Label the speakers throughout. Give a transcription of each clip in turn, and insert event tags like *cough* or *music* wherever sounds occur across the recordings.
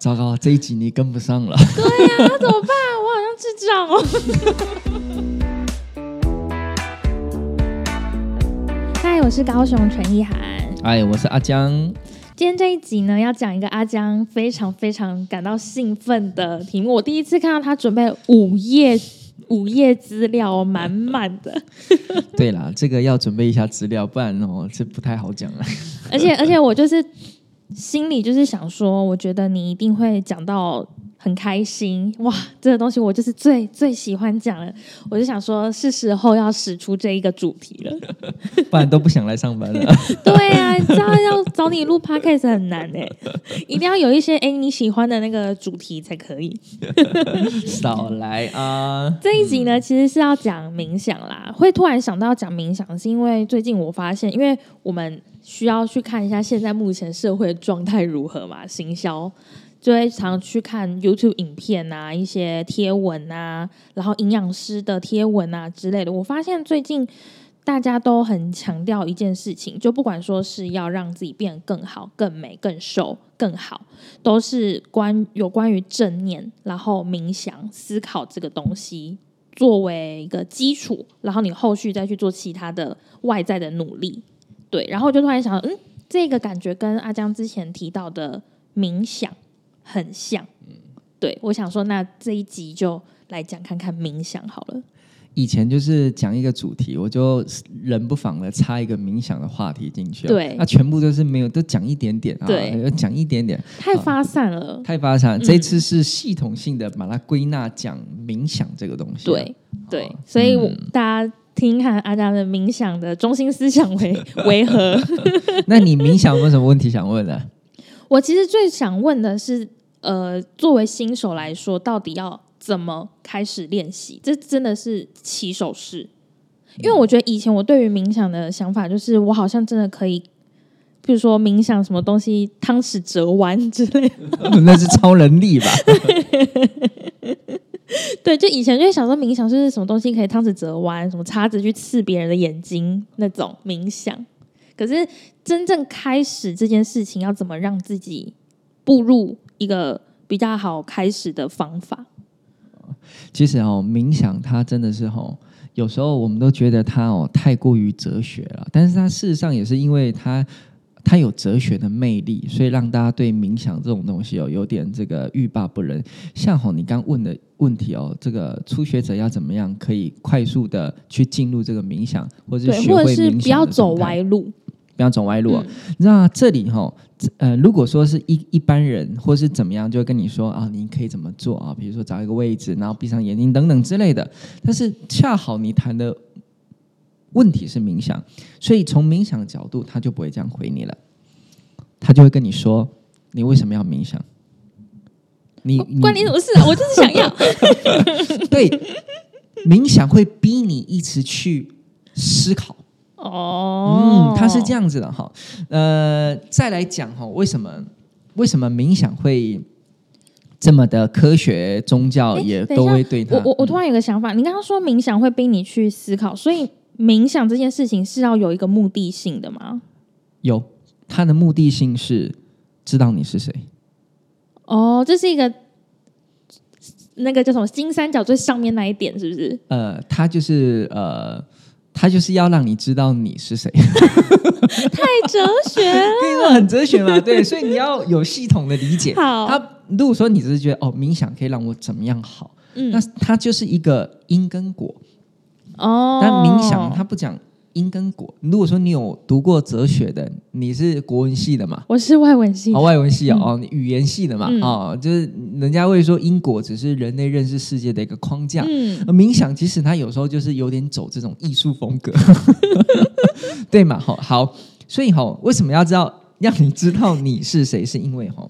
Speaker 1: 糟糕，这一集你跟不上了。
Speaker 2: 对呀、那怎么办？我好像智障哦。*laughs* 嗨，我是高雄陈意涵。
Speaker 1: 哎，我是阿江。
Speaker 2: 今天这一集呢，要讲一个阿江非常非常感到兴奋的题目。我第一次看到他准备五页五页资料哦，满满的。*laughs*
Speaker 1: 对啦，这个要准备一下资料，不然哦，这不太好讲了。*laughs*
Speaker 2: 而且而且我就是心里就是想说，我觉得你一定会讲到很开心哇！这个东西我就是最最喜欢讲了，我就想说，是时候要使出这一个主题了。*laughs*
Speaker 1: 不然都不想来上班了。*laughs*
Speaker 2: 对啊，你知道要找你录 podcast 很难哎、一定要有一些哎、你喜欢的那个主题才可以。
Speaker 1: 少来啊！
Speaker 2: 这一集呢，其实是要讲冥想啦。会突然想到讲冥想，是因为最近我发现，因为我们需要去看一下现在目前社会状态如何嘛，行销就会常去看 YouTube 影片啊，一些贴文啊，然后营养师的贴文啊之类的。我发现最近大家都很强调一件事情，就不管说是要让自己变得更好、更美、更瘦、更好，都是关有关于正念，然后冥想、思考这个东西作为一个基础，然后你后续再去做其他的外在的努力。对，然后我就突然想到，嗯，这个感觉跟阿江之前提到的冥想很像。对，我想说，那这一集就来讲看看冥想好了。
Speaker 1: 以前就是讲一个主题，我就人不妨的插一个冥想的话题进去、啊。
Speaker 2: 对
Speaker 1: 那全部都是没有，都讲一点点啊，
Speaker 2: 对
Speaker 1: 讲一点点，
Speaker 2: 太发散了，
Speaker 1: 太发散。这次是系统性的把它归纳讲冥想这个东西、啊。
Speaker 2: 对对，所以我、大家听听看阿达的冥想的中心思想为 *laughs* 为何？*laughs*
Speaker 1: 那你冥想有没有什么问题想问的？
Speaker 2: 我其实最想问的是，呃，作为新手来说，到底要怎么开始练习？这真的是起手式，因为我觉得以前我对于冥想的想法就是，我好像真的可以，比如说冥想什么东西，汤匙折弯之类的。*laughs*
Speaker 1: 那是超能力吧？*laughs*
Speaker 2: 对，就以前就会想说冥想是什么东西可以汤匙折弯，什么叉子去刺别人的眼睛那种冥想。可是真正开始这件事情，要怎么让自己步入一个比较好开始的方法？
Speaker 1: 其实哦，冥想它真的是哦，有时候我们都觉得它哦太过于哲学了，但是它事实上也是因为它它有哲学的魅力，所以让大家对冥想这种东西哦有点这个欲罢不能。像哦你刚问的问题哦，这个初学者要怎么样可以快速的去进入这个冥想，或者是，学会冥想
Speaker 2: 不要走歪路。
Speaker 1: 不要走歪路、哦。
Speaker 2: 嗯
Speaker 1: 那这里哈、呃，如果说是一一般人或是怎么样，就会跟你说啊，你可以怎么做啊？比如说找一个位置，然后闭上眼睛等等之类的。但是恰好你谈的问题是冥想，所以从冥想的角度，他就不会这样回你了，他就会跟你说，你为什么要冥想？你你
Speaker 2: 关你什么事啊？*laughs* 我就是想要。*laughs*
Speaker 1: 对冥想会逼你一直去思考。
Speaker 2: 哦
Speaker 1: 嗯，，它是这样子的哈。呃，再来讲哈，为什么为什么冥想会这么的科学宗教也都会对它？
Speaker 2: 我我我突然有个想法，你刚刚说冥想会逼你去思考，所以冥想这件事情是要有一个目的性的吗？
Speaker 1: 有它的目的性是知道你是谁。
Speaker 2: 哦，这是一个那个叫什么金三角最上面那一点，是不是？
Speaker 1: 呃，它就是呃，它就是要让你知道你是谁。*laughs* *laughs*
Speaker 2: 太哲学了。
Speaker 1: 跟你说很哲学嘛，对，所以你要有系统的理解。
Speaker 2: 好
Speaker 1: 它如果说你只是觉得哦，冥想可以让我怎么样好，
Speaker 2: 嗯
Speaker 1: 那它就是一个因跟果。
Speaker 2: 哦，
Speaker 1: 但冥想它不讲因跟果。如果说你有读过哲学的，你是国文系的嘛？
Speaker 2: 我是外文系的
Speaker 1: 哦，外文系哦，语言系的嘛，
Speaker 2: 嗯
Speaker 1: 哦，就是人家会说因果只是人类认识世界的一个框架。
Speaker 2: 嗯，
Speaker 1: 冥想其实它有时候就是有点走这种艺术风格，*laughs* 对嘛？好，好，所以哈，为什么要知道让你知道你是谁？是因为哈，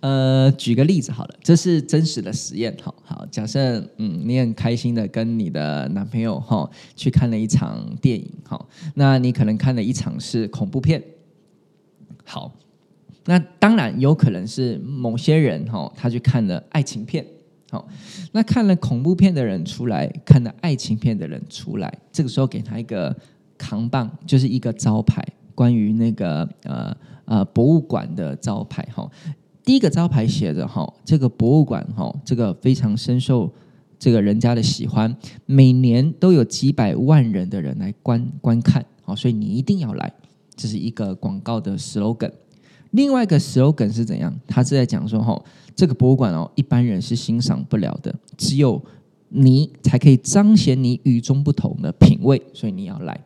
Speaker 1: 呃，举个例子好了，这是真实的实验。好好，假设嗯，你很开心的跟你的男朋友哈去看了一场电影，好，那你可能看了一场是恐怖片，好，那当然有可能是某些人哈，他去看了爱情片。好，那看了恐怖片的人出来，看了爱情片的人出来，这个时候给他一个扛棒，就是一个招牌，关于那个呃呃博物馆的招牌哈。第一个招牌写着哈，这个博物馆哈，这个非常深受这个人家的喜欢，每年都有几百万人的人来观观看，好，所以你一定要来。这是一个广告的 slogan。另外一个 slogan 是怎样？他是在讲说哈，这个博物馆哦，一般人是欣赏不了的，只有你才可以彰显你与众不同的品味，所以你要来。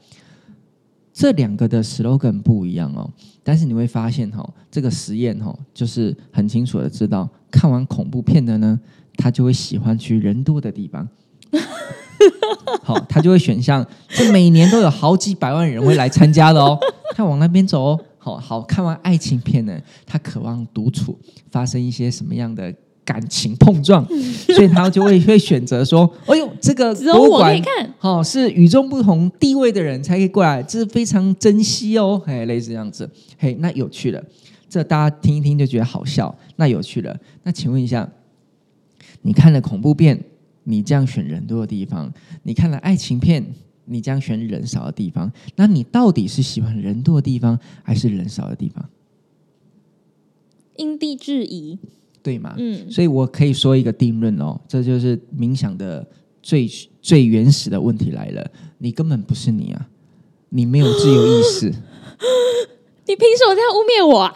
Speaker 1: 这两个的 slogan 不一样哦，但是你会发现哈，这个实验哈，就是很清楚的知道，看完恐怖片的呢，他就会喜欢去人多的地方，*laughs* 好，他就会选项，这每年都有好几百万人会来参加的哦，他往那边走哦，好好看完爱情片呢，他渴望独处，发生一些什么样的？感情碰撞，所以他就会会选择说：“ *laughs* 哎呦，这个博物馆，哦是与众不同地位的人才可以过来，这是非常珍惜哦。”嘿，类似这样子，嘿，那有趣了，这大家听一听就觉得好笑，那有趣了。那请问一下，你看了恐怖片，你这样选人多的地方；你看了爱情片，你这样选人少的地方，那你到底是喜欢人多的地方，还是人少的地方？
Speaker 2: 因地制宜。
Speaker 1: 对嘛？嗯，所以我可以说一个定论哦，这就是冥想的最最原始的问题来了。你根本不是你啊，你没有自由意识。*laughs*
Speaker 2: 你凭什么这样污蔑我？啊？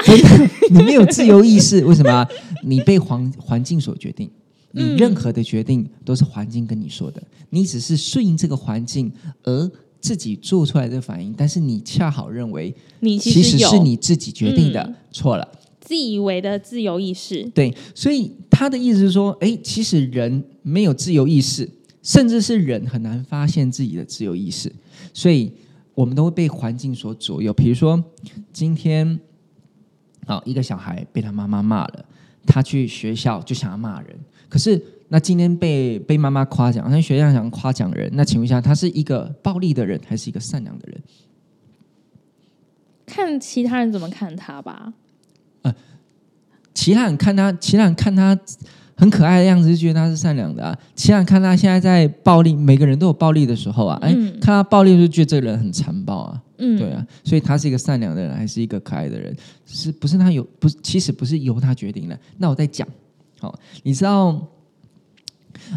Speaker 1: 你没有自由意识，*laughs* 为什么？你被环环境所决定，你任何的决定都是环境跟你说的，你只是顺应这个环境而自己做出来的反应，但是你恰好认为
Speaker 2: 你
Speaker 1: 其实是你自己决定的，错了。
Speaker 2: 自以为的自由意识，
Speaker 1: 对，所以他的意思是说，哎，其实人没有自由意识，甚至是人很难发现自己的自由意识，所以我们都会被环境所左右。比如说，今天，好，一个小孩被他妈妈骂了，他去学校就想要骂人，可是那今天被被妈妈夸奖，那学校想夸奖人，那请问一下，他是一个暴力的人，还是一个善良的人？
Speaker 2: 看其他人怎么看他吧。
Speaker 1: 其他人看他，其他人看他很可爱的样子，就觉得他是善良的啊。其他人看他现在在暴力，每个人都有暴力的时候啊。哎，看他暴力就觉得这个人很残暴啊。嗯，对啊，所以他是一个善良的人，还是一个可爱的人？是不是他有？不，其实不是由他决定的。那我再讲，好，你知道，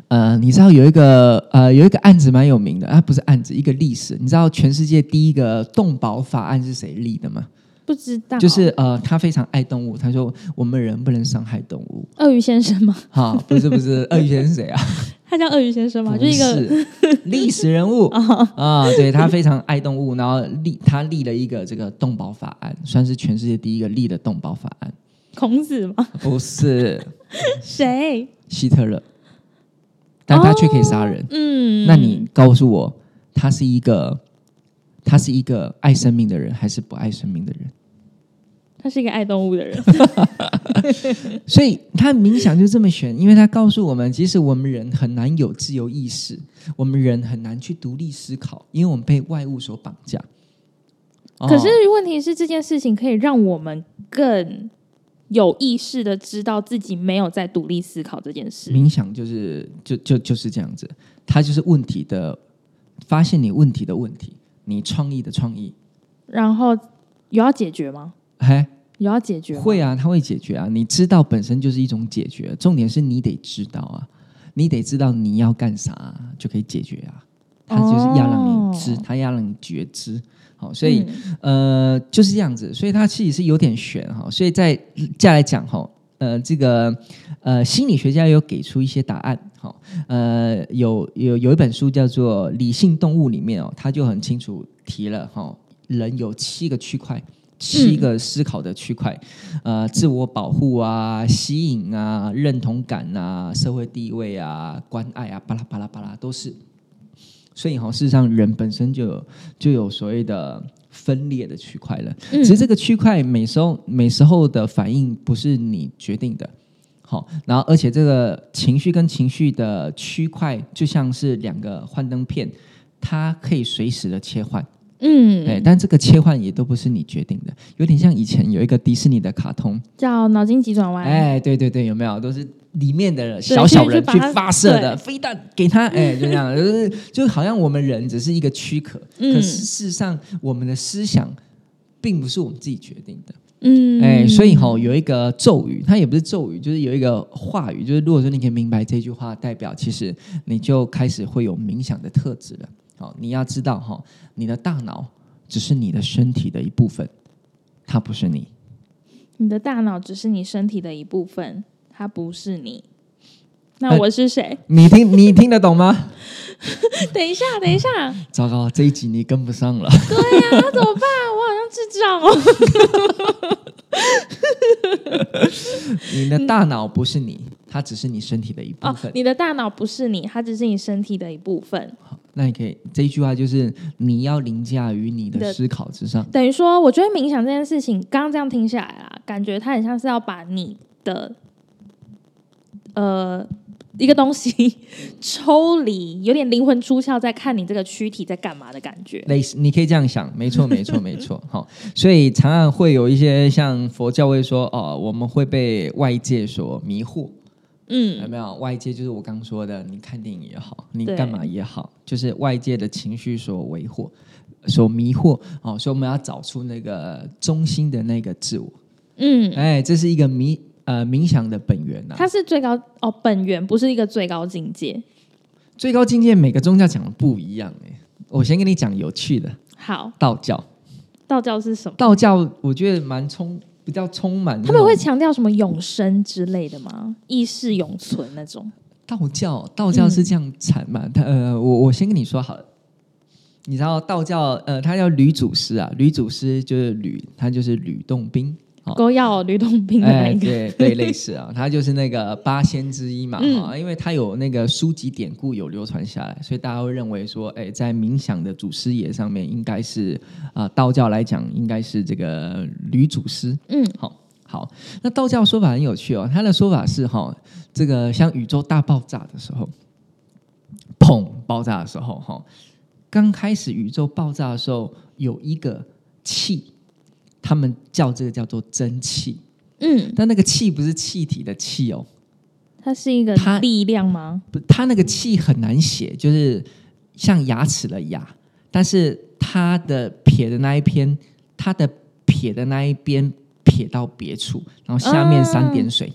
Speaker 1: 呃，你知道有一个呃有一个案子蛮有名的啊，不是案子，一个历史。你知道全世界第一个动保法案是谁立的吗？
Speaker 2: 不知道，
Speaker 1: 就是呃，他非常爱动物。他说我们人不能伤害动物。
Speaker 2: 鳄鱼先生吗？*laughs*
Speaker 1: 哈，不是不是，鳄鱼先生是谁啊？*laughs*
Speaker 2: 他叫鳄鱼先生吗？就一个
Speaker 1: 历史人物 *laughs* 啊，对他非常爱动物，然后立他立了一个这个动保法案，算是全世界第一个立的动保法案。
Speaker 2: 孔子吗？
Speaker 1: 不是，
Speaker 2: 谁？
Speaker 1: 希特勒，但他却可以杀人。嗯，那你告诉我，他是一个？他是一个爱生命的人，还是不爱生命的人？
Speaker 2: 他是一个爱动物的人，*laughs* *laughs*
Speaker 1: 所以他冥想就这么选，因为他告诉我们，即使我们人很难有自由意识，我们人很难去独立思考，因为我们被外物所绑架。
Speaker 2: 可是问题是，这件事情可以让我们更有意识的知道自己没有在独立思考这件事。
Speaker 1: 冥想就是就就就是这样子，它就是问题的发现，你问题的问题。你创意的创意，
Speaker 2: 然后有要解决吗？
Speaker 1: 嘿，
Speaker 2: 有要解决？
Speaker 1: 会啊，他会解决啊。你知道本身就是一种解决，重点是你得知道啊，你得知道你要干啥就可以解决啊。他就是要让你知，他要让你觉知。好，所以呃就是这样子，所以他其实是有点悬哈。所以再再来讲哈，呃，这个呃心理学家有给出一些答案。好，呃，有有有一本书叫做《理性动物》里面哦，他就很清楚提了哈，人有七个区块，七个思考的区块，呃，自我保护啊，吸引啊，认同感啊，社会地位啊，关爱啊，巴拉巴拉巴拉都是。所以哈，事实上人本身就有就有所谓的分裂的区块了，其实这个区块每时候每时候的反应不是你决定的。好，然后而且这个情绪跟情绪的区块就像是两个幻灯片，它可以随时的切换。嗯，哎，但这个切换也都不是你决定的，有点像以前有一个迪士尼的卡通
Speaker 2: 叫《脑筋急转弯》。
Speaker 1: 哎，对对对，有没有？都是里面的小小人去发射的飞弹给他，哎，就这样，*laughs* 就是就好像我们人只是一个躯壳，可是事实上我们的思想并不是我们自己决定的。
Speaker 2: 嗯，
Speaker 1: 哎，所以哦、有一个咒语，它也不是咒语，就是有一个话语，就是如果说你可以明白这句话，代表其实你就开始会有冥想的特质了。好、你要知道哈、你的大脑只是你的身体的一部分，它不是你。
Speaker 2: 你的大脑只是你身体的一部分，它不是你。那
Speaker 1: 呃
Speaker 2: 我是谁？
Speaker 1: 你听，你听得懂吗？*laughs*
Speaker 2: 等一下，等一下，
Speaker 1: 糟糕，这一集你跟不上了。
Speaker 2: 对呀、那怎么办？我好像智障哦。*laughs*
Speaker 1: 你的大脑不是你，它只是你身体的一部
Speaker 2: 哦
Speaker 1: 分。，
Speaker 2: 你的大脑不是你，它只是你身体的一部分。
Speaker 1: 那你可以这一句话就是你要凌驾于你的
Speaker 2: 的
Speaker 1: 思考之上。
Speaker 2: 等于说，我觉得冥想这件事情，刚刚这样听下来啊，感觉它很像是要把你的呃一个东西 *laughs* 抽离，有点灵魂出窍，在看你这个躯体在干嘛的感觉。
Speaker 1: 类似，你可以这样想，没错，没错，没错。*laughs* 好，所以常常会有一些像佛教会说，哦，我们会被外界所迷惑，嗯有
Speaker 2: 嗯，
Speaker 1: 没有？外界就是我刚说的，你看电影也好，你
Speaker 2: 对
Speaker 1: 干嘛也好，就是外界的情绪所为惑、所迷惑。哦，所以我们要找出那个中心的那个自我。
Speaker 2: 嗯，
Speaker 1: 哎，这是一个冥呃冥想的本源呐、
Speaker 2: 它是最高哦，本源不是一个最高境界。
Speaker 1: 最高境界每个宗教讲的不一样哎。我先跟你讲有趣的，
Speaker 2: 好，
Speaker 1: 道教，
Speaker 2: 道教是什么？
Speaker 1: 道教我觉得蛮充，比较充满。
Speaker 2: 他们会强调什么永生之类的吗？意识永存那种？
Speaker 1: 道教，道教是这样产嘛？他呃，我我先跟你说好了，你知道道教呃，他叫吕祖师啊，吕祖师就是吕，他就是吕洞宾。好
Speaker 2: 勾要吕洞宾的那个，
Speaker 1: 对对，类似啊，*laughs* 他就是那个八仙之一嘛，
Speaker 2: 嗯。
Speaker 1: 哈、因为他有那个书籍典故有流传下来，所以大家会认为说，哎，在冥想的祖师爷上面，应该是啊、道教来讲，应该是这个吕祖师。
Speaker 2: 嗯，
Speaker 1: 好，好，那道教说法很有趣哦，他的说法是哈、这个像宇宙大爆炸的时候，砰爆炸的时候哈、刚开始宇宙爆炸的时候有一个气，他们叫这个叫做蒸汽，
Speaker 2: 嗯，
Speaker 1: 但那个气不是气体的气哦，
Speaker 2: 它是一个
Speaker 1: 它
Speaker 2: 力量吗？
Speaker 1: 不，它那个气很难写，就是像牙齿的牙，但是它的撇的那一篇，它的撇的那一边撇到别处，然后下面三点水。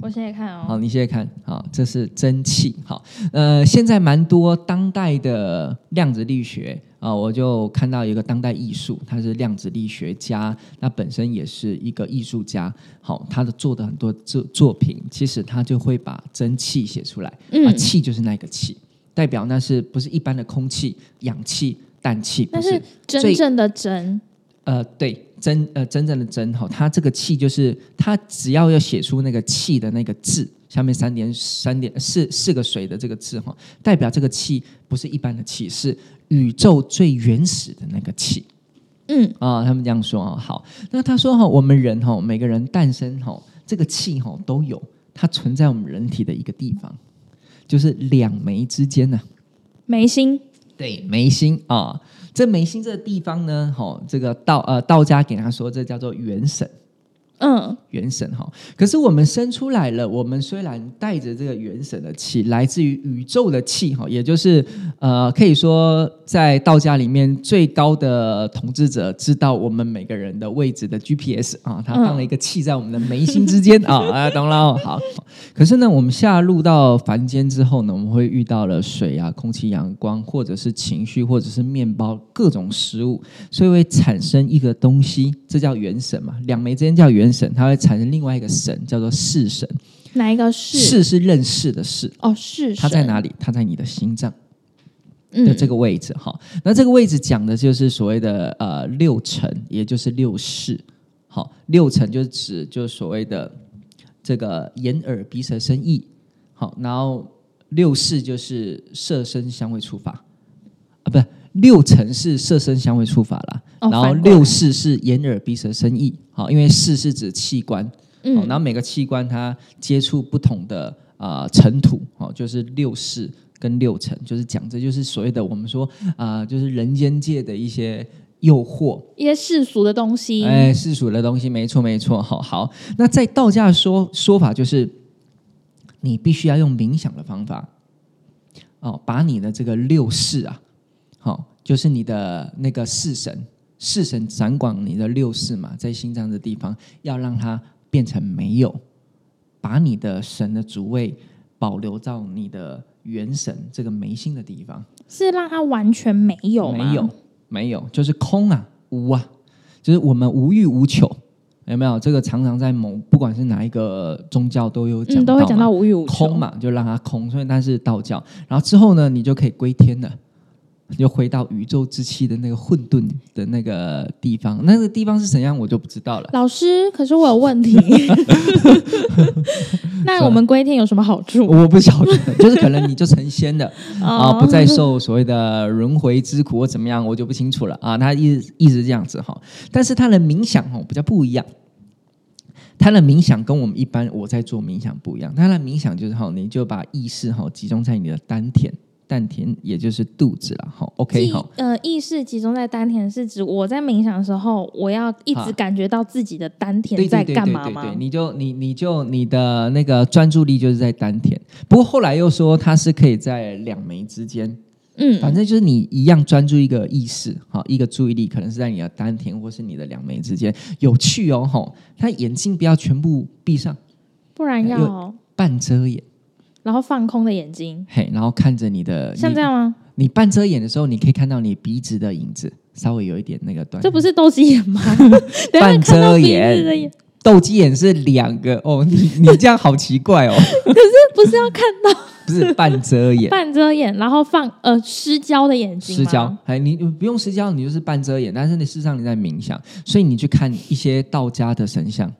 Speaker 2: 我现在看哦，
Speaker 1: 好，你现在看，好，这是蒸汽。好，呃，现在蛮多当代的量子力学啊、我就看到一个当代艺术，他是量子力学家，那本身也是一个艺术家。好，他的做的很多作作品，其实他就会把蒸汽写出来，啊，
Speaker 2: 嗯，
Speaker 1: 气就是那个气，代表那是不是一般的空气、氧气、氮气？不
Speaker 2: 但是真正的真，
Speaker 1: 呃，对，真呃真正的真哈，它这个气就是它只要要写出那个气的那个字，下面三点三点四四个水的这个字哈，代表这个气不是一般的气，是宇宙最原始的那个气
Speaker 2: 嗯
Speaker 1: 啊。他们这样说啊。好，那他说哈，我们人哈，每个人诞生哈，这个气哈都有，它存在我们人体的一个地方，就是两眉之间呢、
Speaker 2: 眉心，
Speaker 1: 对，眉心啊，这眉心这个地方呢，哈、这个道呃道家给他说，这叫做元神，
Speaker 2: 嗯，
Speaker 1: 元神哈。可是我们生出来了，我们虽然带着这个元神的气，来自于宇宙的气哈，也就是呃，可以说在道家里面最高的统治者知道我们每个人的位置的 GPS 啊，他放了一个气在我们的眉心之间啊，*laughs* 啊，懂了哦。好，可是呢，我们下入到凡间之后呢，我们会遇到了水啊、空气、阳光，或者是情绪，或者是面包，各种食物，所以会产生一个东西，这叫元神嘛。两眉之间叫元神，它会产生另外一个神，叫做视神。
Speaker 2: 哪一个是？
Speaker 1: 视是认识的视，
Speaker 2: 哦，是神
Speaker 1: 它在哪里？它在你的心脏的
Speaker 2: 嗯，
Speaker 1: 这个位置哈。那这个位置讲的就是所谓的呃六尘，也就是六识。好，六尘就是指就是所谓的这个眼耳鼻舌身意。好，然后六识就是色身香味触法啊，不是六尘是色身香味触法啦。
Speaker 2: 哦
Speaker 1: 然后六识是眼耳鼻舌身意。好，因为识是指器官。哦，然
Speaker 2: 嗯
Speaker 1: 后每个器官它接触不同的啊、呃尘土，哦，就是六识跟六尘，就是讲这就是所谓的我们说啊、就是人间界的一些诱惑，
Speaker 2: 一些世俗的东西，
Speaker 1: 哎，世俗的东西，没错没错，好好。那在道家的说说法就是，你必须要用冥想的方法，哦，把你的这个六识啊，好、就是你的那个四神，四神掌管你的六世嘛，在心脏的地方，要让它变成没有，把你的神的主位保留到你的元神这个眉心的地方。
Speaker 2: 是让它完全没有？
Speaker 1: 没有，没有，就是空啊，无啊，就是我们无欲无求，有没有？这个常常在某不管是哪一个宗教都有讲
Speaker 2: 都会讲到无欲无求
Speaker 1: 空。嘛，就让它空，所以那是道教。然后之后呢，你就可以归天了，你就回到宇宙之气的那个混沌的那个地方。那个地方是怎样，我就不知道了。
Speaker 2: 老师，可是我有问题。*laughs* 那我们归天有什么好处？
Speaker 1: 我不晓得，就是可能你就成仙了 *laughs* 啊，
Speaker 2: 哦
Speaker 1: 不再受所谓的轮回之苦或怎么样，我就不清楚了啊。他一直一直这样子哈，但是他的冥想哈比较不一样。他的冥想跟我们一般我在做冥想不一样，他的冥想就是哈，你就把意识哈集中在你的丹田，丹田也就是肚子了哈。OK 好，
Speaker 2: 呃，意识集中在丹田，是指我在冥想的时候，我要一直感觉到自己的丹田在干嘛吗？
Speaker 1: 对对对，你就你你就你的那个专注力就是在丹田，不过后来又说它是可以在两眉之间。
Speaker 2: 嗯，
Speaker 1: 反正就是你一样专注一个意识，好，一个注意力，可能是在你的丹田或是你的两眉之间。有趣哦，吼，他眼睛不要全部闭上，
Speaker 2: 不然要
Speaker 1: 半遮眼，
Speaker 2: 然后放空的眼睛，
Speaker 1: 嘿，然后看着你的，
Speaker 2: 像这样吗？
Speaker 1: 你，半遮眼的时候，你可以看到你鼻子的影子，稍微有一点那个短。
Speaker 2: 这不是斗鸡眼吗？*laughs*
Speaker 1: 半遮眼斗鸡眼是两个哦，你你这样好奇怪哦，*laughs* 可是
Speaker 2: 不是要看到
Speaker 1: 不是半遮眼。
Speaker 2: 半遮眼，然后放呃失焦的眼睛吗
Speaker 1: 失焦，哎，你你不用失焦，你就是半遮眼，但是你事实上你在冥想，所以你去看一些道家的神像，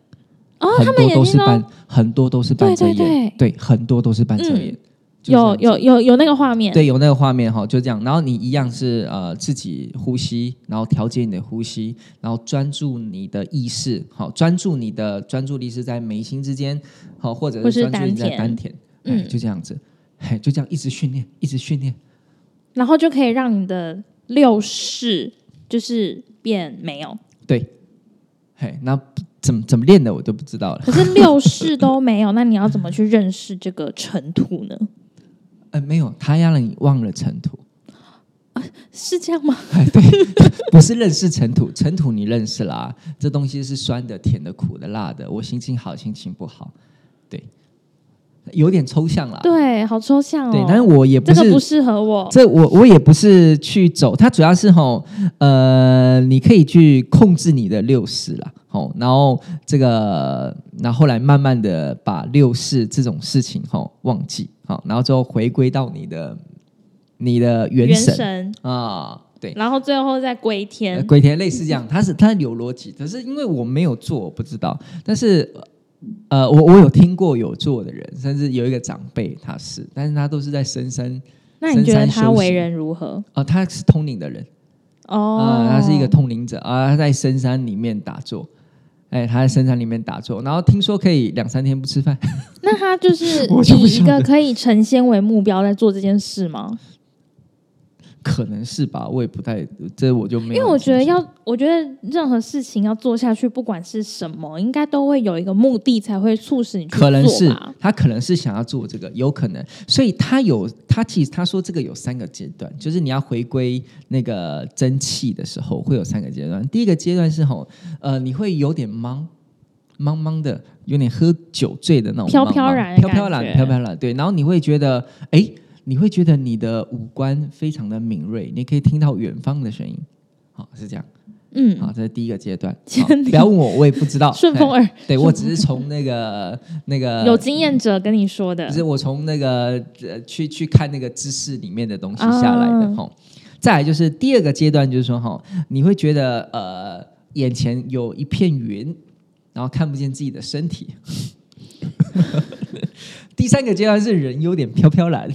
Speaker 2: 哦，
Speaker 1: 很多都是半，很多都是半遮眼，
Speaker 2: 对对
Speaker 1: 很多都是半遮眼，
Speaker 2: 有有有有那个画面，
Speaker 1: 对有那个画面哈，就这样，然后你一样是呃自己呼吸，然后调节你的呼吸，然后专注你的意识，好，专注你的专注力是在眉心之间，好，或者
Speaker 2: 是
Speaker 1: 是专注力在
Speaker 2: 丹
Speaker 1: 丹田，
Speaker 2: 嗯。
Speaker 1: 哎，就这样子，嘿，就这样一直训练，一直训练，
Speaker 2: 然后就可以让你的六式就是变没有，
Speaker 1: 对，嘿，那怎么怎么练的我都不知道了。
Speaker 2: 可是六式都没有，那你要怎么去认识这个尘土呢？*laughs*
Speaker 1: 呃，没有，他要让你忘了尘土，啊
Speaker 2: 是这样吗？*laughs*
Speaker 1: 哎，对，*laughs* 不是认识尘土，尘土你认识啦、这东西是酸的、甜的、苦的、辣的，我心情好，心情不好，对，有点抽象了。
Speaker 2: 对，好抽象哦。
Speaker 1: 对，但是我也不是，
Speaker 2: 这个不适合我。
Speaker 1: 这我我也不是去走，它主要是吼，呃，你可以去控制你的六四啦，吼，然后这个，然后后来慢慢的把六四这种事情吼忘记，好，然后之后回归到你的你的元
Speaker 2: 元
Speaker 1: 神
Speaker 2: 神，
Speaker 1: 啊，对。
Speaker 2: 然后最后再归
Speaker 1: 呃
Speaker 2: 天。
Speaker 1: 鬼田类似这样，它是它有逻辑，可是因为我没有做，我不知道。但是呃，我我有听过有做的人，甚至有一个长辈他是，但是他都是在深山
Speaker 2: 那你觉得他为人如何？
Speaker 1: 呃、他是通灵的人
Speaker 2: 哦
Speaker 1: 啊、，他是一个通灵者啊、他在深山里面打坐。哎，他在深山里面打坐，然后听说可以两三天不吃饭，
Speaker 2: 那他就是 *laughs* 以一个可以成仙为目标在做这件事吗？
Speaker 1: 可能是吧，我也不太，这我就没有。
Speaker 2: 因为我觉得要，我觉得任何事情要做下去，不管是什么，应该都会有一个目的，才会促使你去
Speaker 1: 可能是
Speaker 2: 做吧。
Speaker 1: 他可能是想要做这个，有可能，所以他有他其实他说这个有三个阶段，就是你要回归那个真气的时候会有三个阶段。第一个阶段是吼，呃，你会有点懵懵懵的，有点喝酒醉的那种
Speaker 2: 飘
Speaker 1: 茫茫
Speaker 2: 飘然的
Speaker 1: 飘飘然飘飘然，对，然后你会觉得哎。你会觉得你的五官非常的敏锐，你可以听到远方的声音，好是这样，
Speaker 2: 嗯，
Speaker 1: 好，这是第一个阶段。*laughs* 不要问我，我也不知道。*laughs*
Speaker 2: 顺风
Speaker 1: 哎
Speaker 2: 耳。
Speaker 1: 对我只是从那个那个
Speaker 2: 有经验者跟你说的。
Speaker 1: 呃不，是我从那个呃去去看那个知识里面的东西下来的
Speaker 2: 啊
Speaker 1: 哈、再来就是第二个阶段，就是说哈，你会觉得呃眼前有一片云，然后看不见自己的身体。*laughs* 第三个阶段是人有点飘飘然，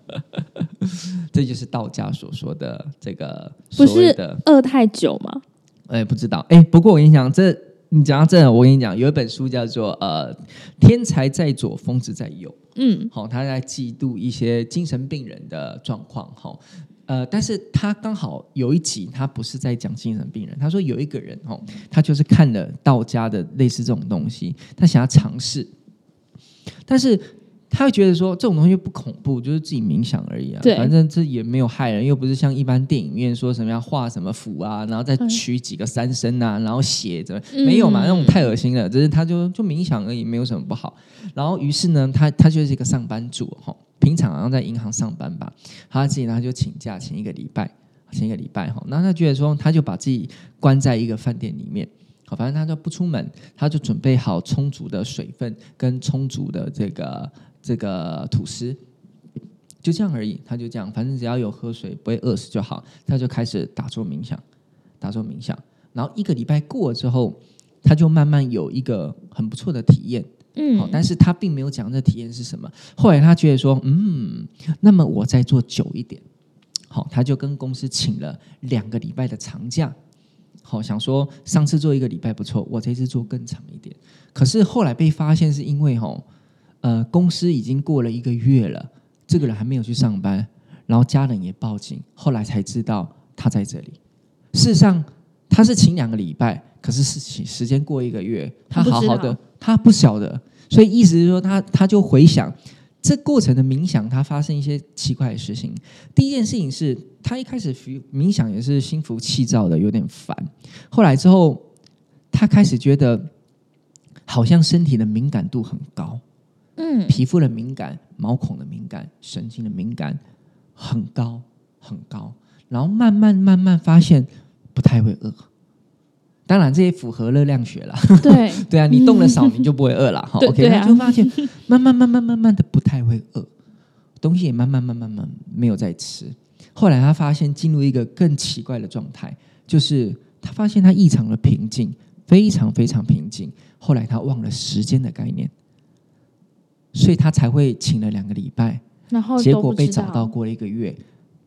Speaker 1: *laughs* 这就是道家所说的这个
Speaker 2: 不是
Speaker 1: 所谓的
Speaker 2: 饿太久吗？
Speaker 1: 哎，不知道哎。不过我跟你讲，这你讲到这，我跟你讲，有一本书叫做呃《天才在左，疯子在右》。
Speaker 2: 嗯，
Speaker 1: 好、他在记录一些精神病人的状况。哈、呃，但是他刚好有一集，他不是在讲精神病人，他说有一个人哦，他就是看了道家的类似这种东西，他想要尝试，但是他会觉得说这种东西不恐怖，就是自己冥想而已啊，
Speaker 2: 对
Speaker 1: 反正这也没有害人，又不是像一般电影院说什么要画什么符啊，然后再
Speaker 2: 嗯
Speaker 1: 取几个三声啊，然后写着
Speaker 2: 嗯
Speaker 1: 没有嘛，那种太恶心了，只是他就就冥想而已，没有什么不好。然后于是呢，他他就是一个上班族哈，平常好像在银行上班吧，他自己呢就请假请一个礼拜，请一个礼拜哈，然后他觉得说他就把自己关在一个饭店里面。好，反正他就不出门，他就准备好充足的水分跟充足的这个这个吐司，就这样而已。他就这样，反正只要有喝水，不会饿死就好。他就开始打坐冥想，打坐冥想。然后一个礼拜过了之后，他就慢慢有一个很不错的体验。
Speaker 2: 嗯
Speaker 1: 好，但是他并没有讲这体验是什么。后来他觉得说，嗯，那么我再做久一点。好，他就跟公司请了两个礼拜的长假。好，想说上次做一个礼拜不错，我这次做更长一点。可是后来被发现是因为哈，呃，公司已经过了一个月了，这个人还没有去上班，然后家人也报警，后来才知道他在这里。事实上，他是请两个礼拜，可是事情时间过一个月，他好好的，他不晓得，所以意思是说他他就回想这过程的冥想，他发生一些奇怪的事情。第一件事情是他一开始冥冥想也是心浮气躁的，有点烦。后来之后，他开始觉得好像身体的敏感度很高，
Speaker 2: 嗯
Speaker 1: 皮肤的敏感、毛孔的敏感、神经的敏感很高很高，然后慢慢慢慢发现不太会饿。当然，这也符合热量学了。
Speaker 2: 对，*laughs*
Speaker 1: 对啊，你动了少，你就不会饿了哈。*laughs* OK，
Speaker 2: 对啊
Speaker 1: 他就发现慢慢慢慢慢慢的不太会饿，东西也慢慢慢慢慢没有再吃。后来他发现进入一个更奇怪的状态，就是他发现他异常的平静，非常非常平静。后来他忘了时间的概念，所以他才会请了两个礼拜，
Speaker 2: 然后
Speaker 1: 结果被找到过了一个月。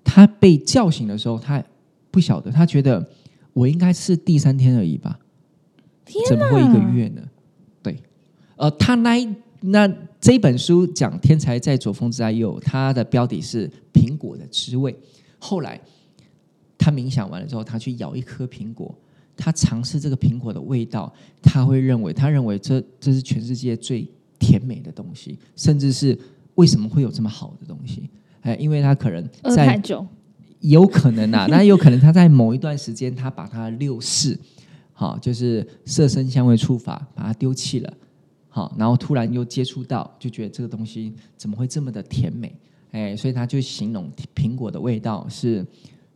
Speaker 1: 他被叫醒的时候，他不晓得，他觉得我应该是第三天而已吧。
Speaker 2: 天
Speaker 1: 怎么会一个月呢？对，呃，他那一那这本书讲天才在左风之在右，他的标题是苹果的滋味。后来他冥想完了之后，他去咬一颗苹果，他尝试这个苹果的味道，他会认为他认为这这是全世界最甜美的东西，甚至是为什么会有这么好的东西？哎，因为他可能
Speaker 2: 饿
Speaker 1: 在有可能啊，*laughs* 那有可能他在某一段时间，他把他六识，好，就是色身香味触法，把它丢弃了，好，然后突然又接触到，就觉得这个东西怎么会这么的甜美？哎，所以他就形容苹果的味道是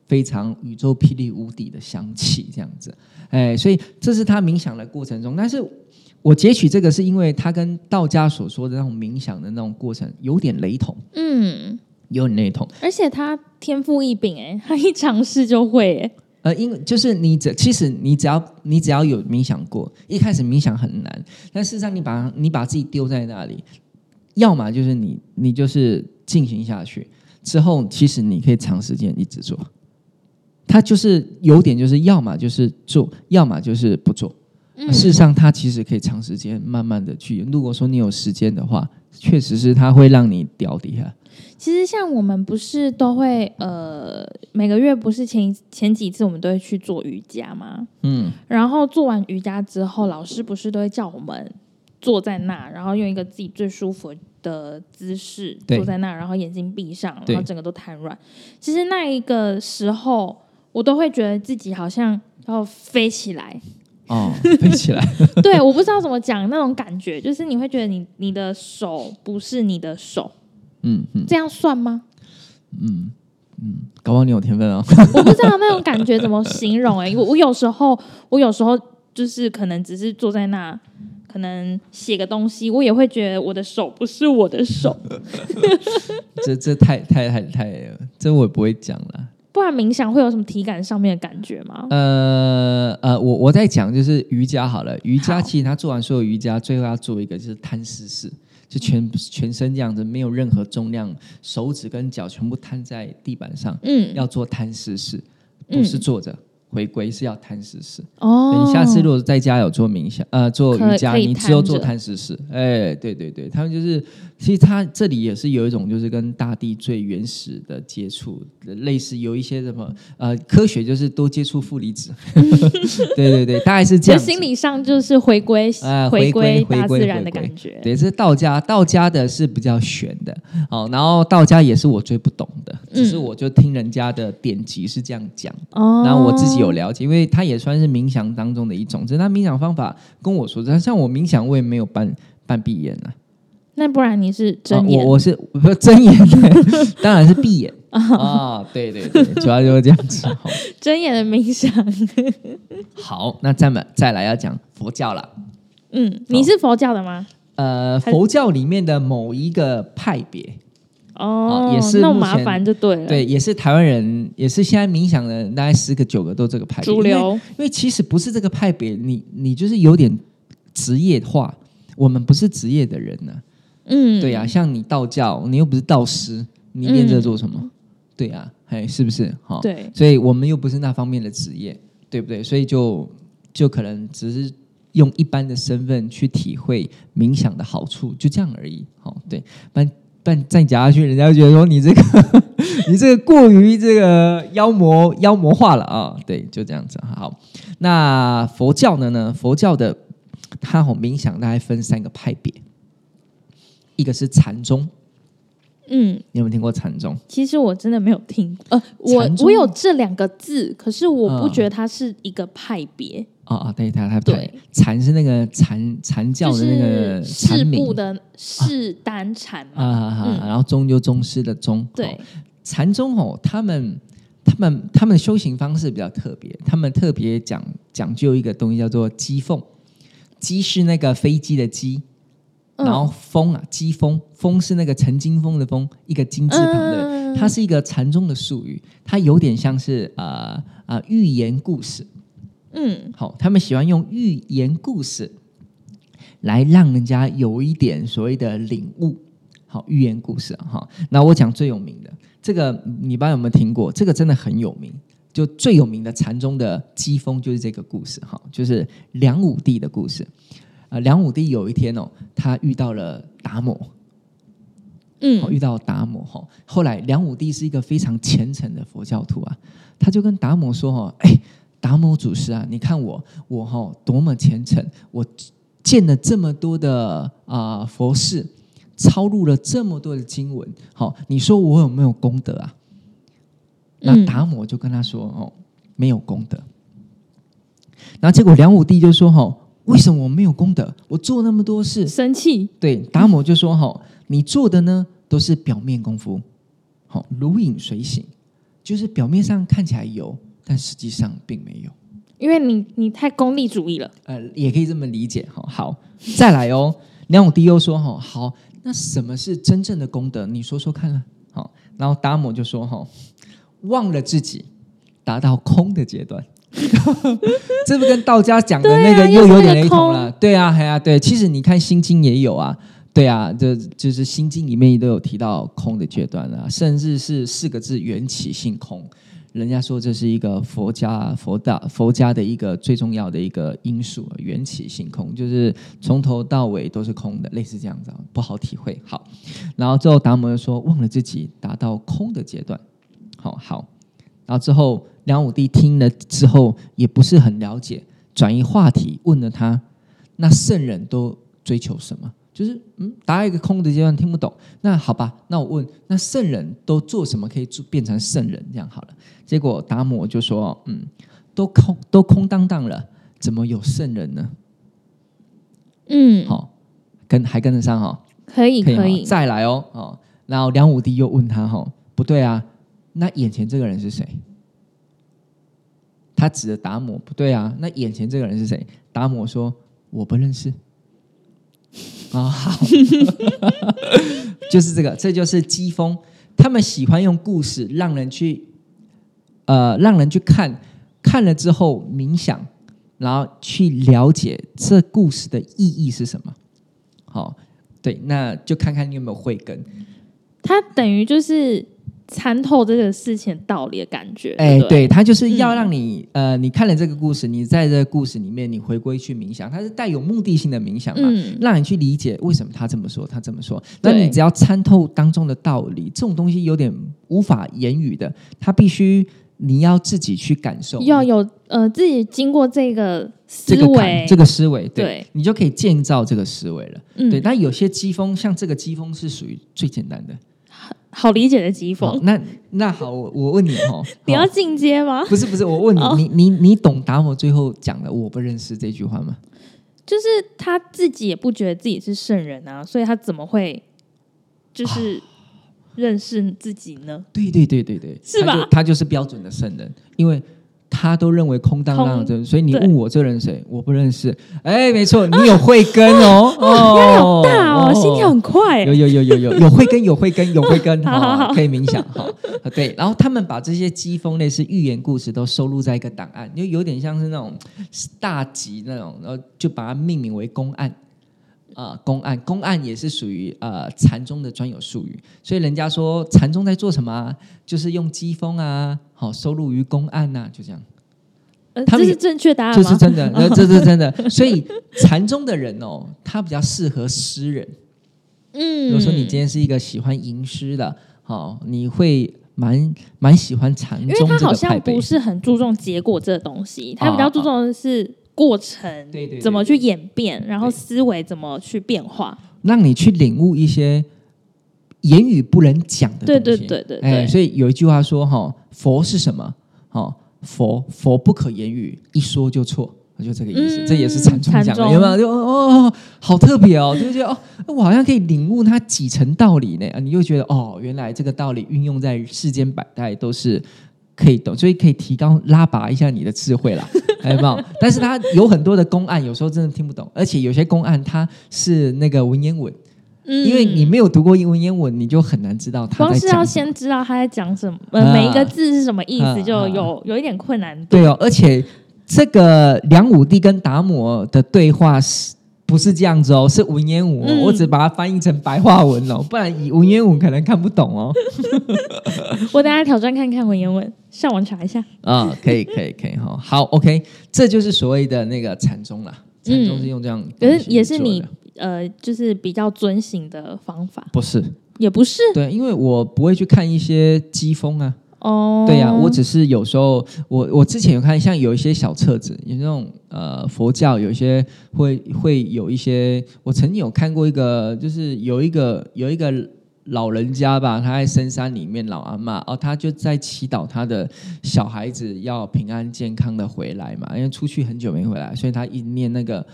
Speaker 1: 非常宇宙霹雳无敌的香气，这样子，哎，所以这是他冥想的过程中，但是。我截取这个是因为他跟道家所说的那种冥想的那种过程有点雷同，
Speaker 2: 嗯，
Speaker 1: 有你那一桶。
Speaker 2: 而且他天赋异禀，哎，他一尝试就会，哎，
Speaker 1: 呃，因为就是你只其实你只要你只要有冥想过，一开始冥想很难，但事实上你把你把自己丢在那里，要么就是你你就是进行下去之后，其实你可以长时间一直做。它就是有点就是要么就是做，要么就是不做。
Speaker 2: 嗯
Speaker 1: 事实上，它其实可以长时间慢慢的去。如果说你有时间的话，确实是它会让你掉底下。
Speaker 2: 其实像我们不是都会呃每个月不是前前几次我们都会去做瑜伽吗？
Speaker 1: 嗯，
Speaker 2: 然后做完瑜伽之后，老师不是都会叫我们坐在那，然后用一个自己最舒服的姿势坐在那，然后眼睛闭上，然后整个都瘫软。其实那一个时候，我都会觉得自己好像要飞起来。
Speaker 1: 哦，飞起来。*laughs*
Speaker 2: 对，我不知道怎么讲那种感觉，就是你会觉得你你的手不是你的手，
Speaker 1: 嗯嗯
Speaker 2: 这样算吗？
Speaker 1: 嗯嗯，搞不好你有天分啊。*laughs*
Speaker 2: 我不知道那种感觉怎么形容哎、我我有时候我有时候就是可能只是坐在那，可能写个东西，我也会觉得我的手不是我的手，*laughs*
Speaker 1: 这这太太太太，这我也不会讲了。
Speaker 2: 不然冥想会有什么体感上面的感觉吗？
Speaker 1: 呃呃，我我在讲就是瑜伽好了，瑜伽其实他做完所有瑜伽，最后要做一个就是摊尸式，就全全身这样子，没有任何重量，手指跟脚全部摊在地板上，
Speaker 2: 嗯，
Speaker 1: 要做摊尸式，
Speaker 2: 嗯
Speaker 1: 不是坐着，回归是要摊尸式。
Speaker 2: 哦，
Speaker 1: 你下次如果在家有做冥想，呃，做瑜伽，你只有做
Speaker 2: 摊着
Speaker 1: 摊尸式。哎，对对对，他们就是，其实它这里也是有一种就是跟大地最原始的接触，类似有一些什么呃，科学就是多接触负离子。*laughs* 对对对，大概是这样
Speaker 2: 心理上就是回归
Speaker 1: 啊
Speaker 2: 回
Speaker 1: 回归
Speaker 2: 大自然的感觉。
Speaker 1: 对，这是道家，道家的是比较玄的，哦，然后道家也是我最不懂的，只是
Speaker 2: 嗯
Speaker 1: 我就听人家的典籍是这样讲，
Speaker 2: 哦，
Speaker 1: 然后我自己有了解，因为它也算是冥想当中的一种，只是他冥想方法跟我说，像我冥想我也没有半半闭眼啊，
Speaker 2: 那不然你是睁
Speaker 1: 啊
Speaker 2: 眼？
Speaker 1: 我我是不是 *laughs* 睁眼的，*laughs* 当然是闭眼 *laughs* 啊，对对对，主要就是这样子。好
Speaker 2: 睁眼的冥想。
Speaker 1: 好，那再来再来要讲佛教了。
Speaker 2: 嗯，你是佛教的吗？
Speaker 1: 呃，佛教里面的某一个派别，
Speaker 2: 哦，
Speaker 1: 也是
Speaker 2: 那么麻烦就对了。，
Speaker 1: 对，也是台湾人，也是现在冥想的大概十个九个都这个派别。
Speaker 2: 主流。
Speaker 1: 因为其实不是这个派别，你你就是有点职业化。我们不是职业的人呢、
Speaker 2: 嗯，
Speaker 1: 对呀、像你道教，你又不是道师，你练这做什么？对呀、哎，是不是？哈、
Speaker 2: 对，
Speaker 1: 所以我们又不是那方面的职业，对不对？所以就就可能只是用一般的身份去体会冥想的好处，就这样而已。好、对，但但再讲下去，人家就觉得说你这个 *laughs* 你这个过于这个妖魔妖魔化了啊。对，就这样子。好，那佛教的呢？佛教的它好冥想大概分三个派别，一个是禅宗，
Speaker 2: 嗯，
Speaker 1: 你有没有听过禅宗？
Speaker 2: 其实我真的没有听过，呃，我我有这两个字，可是我不
Speaker 1: 嗯
Speaker 2: 觉得它是一个派别，
Speaker 1: 哦哦，对，它它派
Speaker 2: 对。
Speaker 1: 禅是那个禅禅教的那个
Speaker 2: 是
Speaker 1: 禅名。
Speaker 2: 的士丹禅嘛。
Speaker 1: 啊啊然后宗就宗师的宗，
Speaker 2: 对。
Speaker 1: 哦，禅宗哦，他们他们他们的修行方式比较特别，他们特别讲讲究一个东西叫做鸡凤，鸡是那个飞机的机，
Speaker 2: 嗯
Speaker 1: 然后风啊，机风，风是那个陈金风的风，一个金字旁的，
Speaker 2: 嗯
Speaker 1: 它是一个禅宗的术语，它有点像是呃呃寓言故事，
Speaker 2: 嗯
Speaker 1: 好，他们喜欢用寓言故事来让人家有一点所谓的领悟。好，寓言故事啊，哈。那我讲最有名的这个，你不知道有没有听过？这个真的很有名，就最有名的禅宗的机锋就是这个故事，哈，就是梁武帝的故事。呃，梁武帝有一天哦，他遇到了达摩，遇到达摩哈。后来梁武帝是一个非常虔诚的佛教徒啊，他就跟达摩说：“哈，哎，达摩祖师啊，你看我我哈多么虔诚，我见了这么多的啊、佛事，抄录了这么多的经文，好，你说我有没有功德啊？”那
Speaker 2: 嗯
Speaker 1: 达摩就跟他说：“哦，没有功德。”然后结果梁武帝就说：“哈，为什么我没有功德？我做那么多事，
Speaker 2: 生气，
Speaker 1: 对，达摩就说：“哈，你做的呢都是表面功夫，好如影随形，就是表面上看起来有，但实际上并没有。
Speaker 2: 因为你你太功利主义了。
Speaker 1: 呃，也可以这么理解。哈，好，再来哦。*laughs* 梁武帝又说：哈，好，那什么是真正的功德？你说说看啊。好，然后达摩就说：哈，忘了自己，达到空的阶段。*laughs* 这不跟道家讲的那个又有点雷同了？对啊，哎呀、对，其实你看《心经》也有啊，对啊，这就是《心经》里面都有提到空的阶段啊，甚至是四个字“缘起性空”。人家说这是一个佛家佛大佛家的一个最重要的一个因素，缘起性空，就是从头到尾都是空的，类似这样子啊，不好体会。好，然后最后达摩就说忘了自己达到空的阶段，好好，然后之后梁武帝听了之后也不是很了解，转移话题问了他，那圣人都追求什么？就是嗯，达到一个空的阶段听不懂，那好吧，那我问，那圣人都做什么可以做变成圣人？这样好了。结果达摩就说，嗯，都空都空荡荡了，怎么有圣人呢？
Speaker 2: 嗯，
Speaker 1: 好、跟还跟得上哈、
Speaker 2: 可以
Speaker 1: 可以吗
Speaker 2: 可以，
Speaker 1: 再来哦哦。然后梁武帝又问他哈、不对啊，那眼前这个人是谁？他指着达摩，不对啊，那眼前这个人是谁？达摩说我不认识。*laughs* 啊、好，*laughs* 就是这个，这就是机锋。他们喜欢用故事让人去，呃，让人去看，看了之后冥想，然后去了解这故事的意义是什么。好，对，那就看看你有没有慧根。
Speaker 2: 他等于就是参透这个事情道理的感觉。
Speaker 1: 哎，
Speaker 2: 对
Speaker 1: 对，他就是要让你、呃，你看了这个故事，你在这个故事里面，你回归去冥想，它是带有目的性的冥想嘛，
Speaker 2: 嗯
Speaker 1: 让你去理解为什么他这么说，他这么说。那你只要参透当中的道理，这种东西有点无法言语的，他必须你要自己去感受，
Speaker 2: 要有呃自己经过这个思
Speaker 1: 这个
Speaker 2: 维，
Speaker 1: 这个思维，对
Speaker 2: 对
Speaker 1: 你就可以建造这个思维了。
Speaker 2: 嗯
Speaker 1: 对，但有些机锋，像这个机锋是属于最简单的。
Speaker 2: 好理解的
Speaker 1: 讥
Speaker 2: 讽，
Speaker 1: 那那好，我我问你哦，*laughs*
Speaker 2: 你要进阶吗？
Speaker 1: 不是不是，我问你，
Speaker 2: 哦
Speaker 1: 你你你懂达摩最后讲的“我不认识”这句话吗？
Speaker 2: 就是他自己也不觉得自己是圣人啊，所以他怎么会就是认识自己呢？
Speaker 1: 对对对对对，
Speaker 2: 是吧
Speaker 1: 他就他就是标准的圣人，因为他都认为空荡荡的，所以你
Speaker 2: 对
Speaker 1: 问我这人谁，我不认识。哎，没错，你有慧根哦，*laughs* 哦，
Speaker 2: 压力好大哦，心跳很快
Speaker 1: 有。有有有有 *laughs* 有慧根有慧根有慧根，
Speaker 2: 好
Speaker 1: 可以冥想哈。*laughs* 对，然后他们把这些机锋类似寓言故事都收录在一个档案，就有点像是那种大集那种，然后就把它命名为公案。啊、公案，公案也是属于呃禅宗的专有术语，所以人家说禅宗在做什么啊、就是用机锋啊，好、收录于公案呐、就这样。
Speaker 2: 呃
Speaker 1: 他们
Speaker 2: 这是正确答案吗？
Speaker 1: 这是真的，那这是真的。所以禅宗的人哦，他比较适合诗人。
Speaker 2: 嗯，
Speaker 1: 比如说你今天是一个喜欢吟诗的，哦，你会蛮蛮喜欢禅
Speaker 2: 因为
Speaker 1: 宗
Speaker 2: 他好像不。是很注重结果这个东西，他
Speaker 1: 啊
Speaker 2: 比较注重的是过程，
Speaker 1: 对对对
Speaker 2: 怎么去演变，然后思维怎么去变化。
Speaker 1: 让你去领悟一些言语不能讲的
Speaker 2: 对
Speaker 1: 东西。
Speaker 2: 对对对
Speaker 1: 哎，
Speaker 2: 对，
Speaker 1: 所以有一句话说哈、佛是什么？哈，佛佛不可言语，一说就错。就这个意思，
Speaker 2: 嗯
Speaker 1: 这也是禅宗讲的，有没有？就哦，哦好特别哦，就觉得哦，我好像可以领悟它几层道理呢。啊你就觉得哦，原来这个道理运用在世间百态都是可以懂，所以可以提高拉拔一下你的智慧啦，*laughs* 有没有？但是它有很多的公案，有时候真的听不懂，而且有些公案它是那个文言文，
Speaker 2: 嗯
Speaker 1: 因为你没有读过英文言文，你就很难知道他
Speaker 2: 光是要。先知道他在讲什么，呃，
Speaker 1: 啊
Speaker 2: 每一个字是什么意
Speaker 1: 啊
Speaker 2: 思，就
Speaker 1: 啊
Speaker 2: 有有一点困难度。
Speaker 1: 对哦，而且这个梁武帝跟达摩的对话是。不是这样子哦，是文言文哦，
Speaker 2: 嗯
Speaker 1: 我只把它翻译成白话文哦，不然以文言文可能看不懂哦。*laughs*
Speaker 2: 我等下挑战看看文言文，上网查一下。*laughs*
Speaker 1: 啊、可以，可以，可以哈。好，OK，这就是所谓的那个禅宗啦。禅宗是用这样，
Speaker 2: 可是也是你呃，就是比较遵行的方法，
Speaker 1: 不是
Speaker 2: 也不是
Speaker 1: 对，因为我不会去看一些机锋啊，
Speaker 2: 哦。
Speaker 1: 对呀、我只是有时候，我我之前有看，像有一些小册子，有那种呃佛教，有一些会会有一些，我曾经有看过一个，就是有一个有一个老人家吧，他在深山里面，老阿妈哦，他就在祈祷他的小孩子要平安健康的回来嘛，因为出去很久没回来，所以他一念那个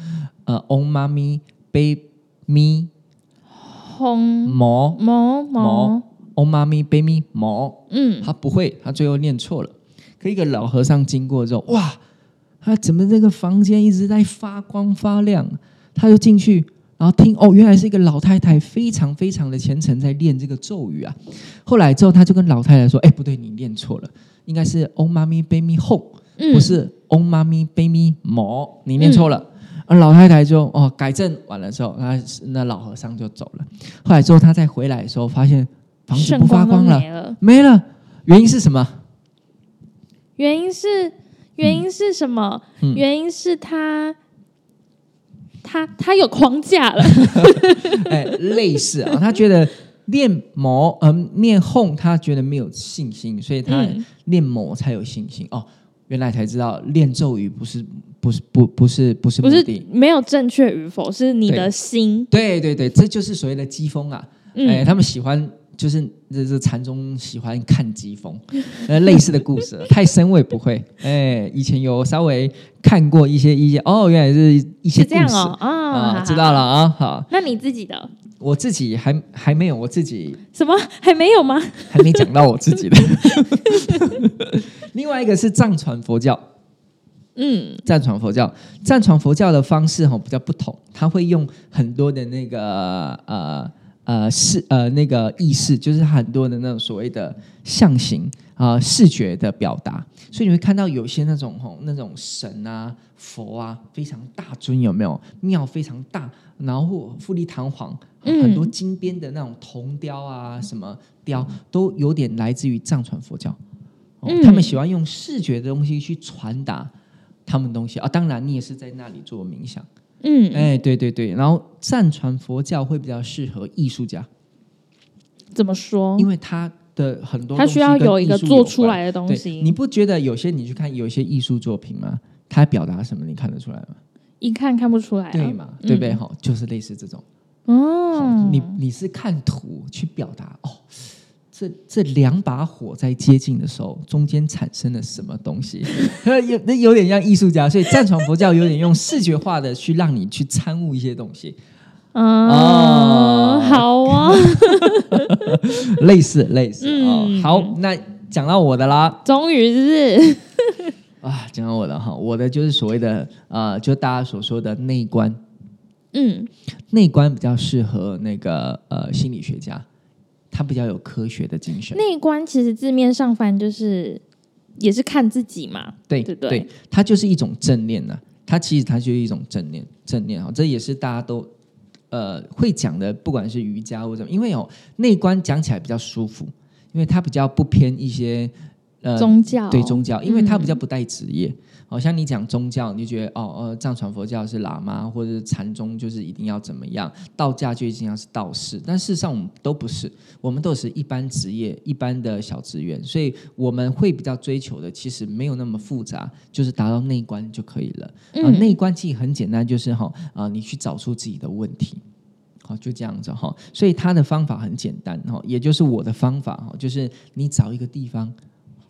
Speaker 1: 呃 Om Mani Padme
Speaker 2: 红
Speaker 1: 摩
Speaker 2: 毛毛
Speaker 1: 毛，Om Mani Padme 摩。
Speaker 2: 嗯，
Speaker 1: 他不会，他最后念错了。可一个老和尚经过之后，哇，他怎么这个房间一直在发光发亮？他就进去，然后听，哦，原来是一个老太太，非常非常的虔诚，在念这个咒语啊。后来之后，他就跟老太太说：“哎，不对，你念错了，应该是 Om Mani Padme Hum，、
Speaker 2: 嗯
Speaker 1: 不是 Om Mani Padme Mo，你念错了。而老太太就哦改正完了之后，那那老和尚就走了。后来之后，他再回来的时候，发现房子不发
Speaker 2: 光
Speaker 1: 了，
Speaker 2: 没了。
Speaker 1: 没了。原因是什么？
Speaker 2: 原因是原因是什么？
Speaker 1: 嗯
Speaker 2: 原因是他他他有框架了。*laughs*
Speaker 1: 哎，类似啊，他觉得练魔，嗯、练哄，他觉得没有信心，所以他
Speaker 2: 嗯
Speaker 1: 练魔才有信心。哦，原来才知道练咒语不是不是不不是不是
Speaker 2: 不是。没有正确与否，是你的心。
Speaker 1: 对对对，这就是所谓的机锋啊。哎，
Speaker 2: 嗯，
Speaker 1: 他们喜欢就是这这禅宗喜欢看疾风，*laughs* 呃，类似的故事，太深我也不会。哎，以前有稍微看过一些一些，哦，原来是一些
Speaker 2: 是这样
Speaker 1: 故事
Speaker 2: 哦。啊，
Speaker 1: 知道。了啊，好。
Speaker 2: 那你自己的
Speaker 1: 我自己还还没有，我自己
Speaker 2: 什么还没有吗？
Speaker 1: 还没讲到我自己的。*laughs* 另外一个是藏传佛教，
Speaker 2: 嗯
Speaker 1: 藏传佛教，藏传佛教的方式哈比较不同，它会用很多的那个呃呃视呃那个意识，就是很多的那种所谓的象形啊、视觉的表达，所以你会看到有些那种吼那种神啊佛啊非常大尊有没有？庙非常大，然后富丽堂皇，
Speaker 2: 嗯。
Speaker 1: 很多金边的那种铜雕啊什么雕都有点来自于藏传佛教，哦
Speaker 2: 嗯。
Speaker 1: 他们喜欢用视觉的东西去传达他们东西。啊，当然你也是在那里做冥想。
Speaker 2: 嗯，
Speaker 1: 哎，对对对，然后藏传佛教会比较适合艺术家，
Speaker 2: 怎么说？
Speaker 1: 因为他的很多
Speaker 2: 他需要有一个做出来的东西。
Speaker 1: 你不觉得有些你去看有一些艺术作品吗？他表达什么？你看得出来吗？
Speaker 2: 一看看不出来、啊，
Speaker 1: 对嘛？对不对？哈、就是类似这种。
Speaker 2: 哦，
Speaker 1: 你你是看图去表达哦，这这两把火在接近的时候，中间产生了什么东西？*laughs* *laughs* 有那有点像艺术家，所以藏传佛教有点用视觉化的去让你去参悟一些东西，
Speaker 2: 啊，
Speaker 1: 哦。
Speaker 2: 好啊，*laughs*
Speaker 1: 类似类似哦。
Speaker 2: 嗯。
Speaker 1: 好，那讲到我的啦。
Speaker 2: 终于是。
Speaker 1: 啊，讲到我的哈，我的就是所谓的呃，就大家所说的内观，
Speaker 2: 嗯。
Speaker 1: 内观比较适合那个呃心理学家，他比较有科学的精神。
Speaker 2: 内观，其实字面上翻就是也是看自己嘛，
Speaker 1: 对
Speaker 2: 对不对
Speaker 1: 它就是一种正念呢、它其实它就是一种正念，正念哈，这也是大家都呃会讲的，不管是瑜伽或者因为哦内观讲起来比较舒服，因为它比较不偏一些呃
Speaker 2: 宗教
Speaker 1: 对宗教，因为它比较
Speaker 2: 嗯
Speaker 1: 不带职业。好、像你讲宗教，你就觉得哦呃，藏传佛教是喇嘛，或者是禅宗就是一定要怎么样，道家就一定要是道士，但事实上我们都不是，我们都是一般职业、一般的小职员，所以我们会比较追求的其实没有那么复杂，就是达到内观就可以了。啊、
Speaker 2: 嗯
Speaker 1: 内观其实很简单，就是哈啊、你去找出自己的问题。好，就这样子哈，所以他的方法很简单哈，也就是我的方法哈，就是你找一个地方，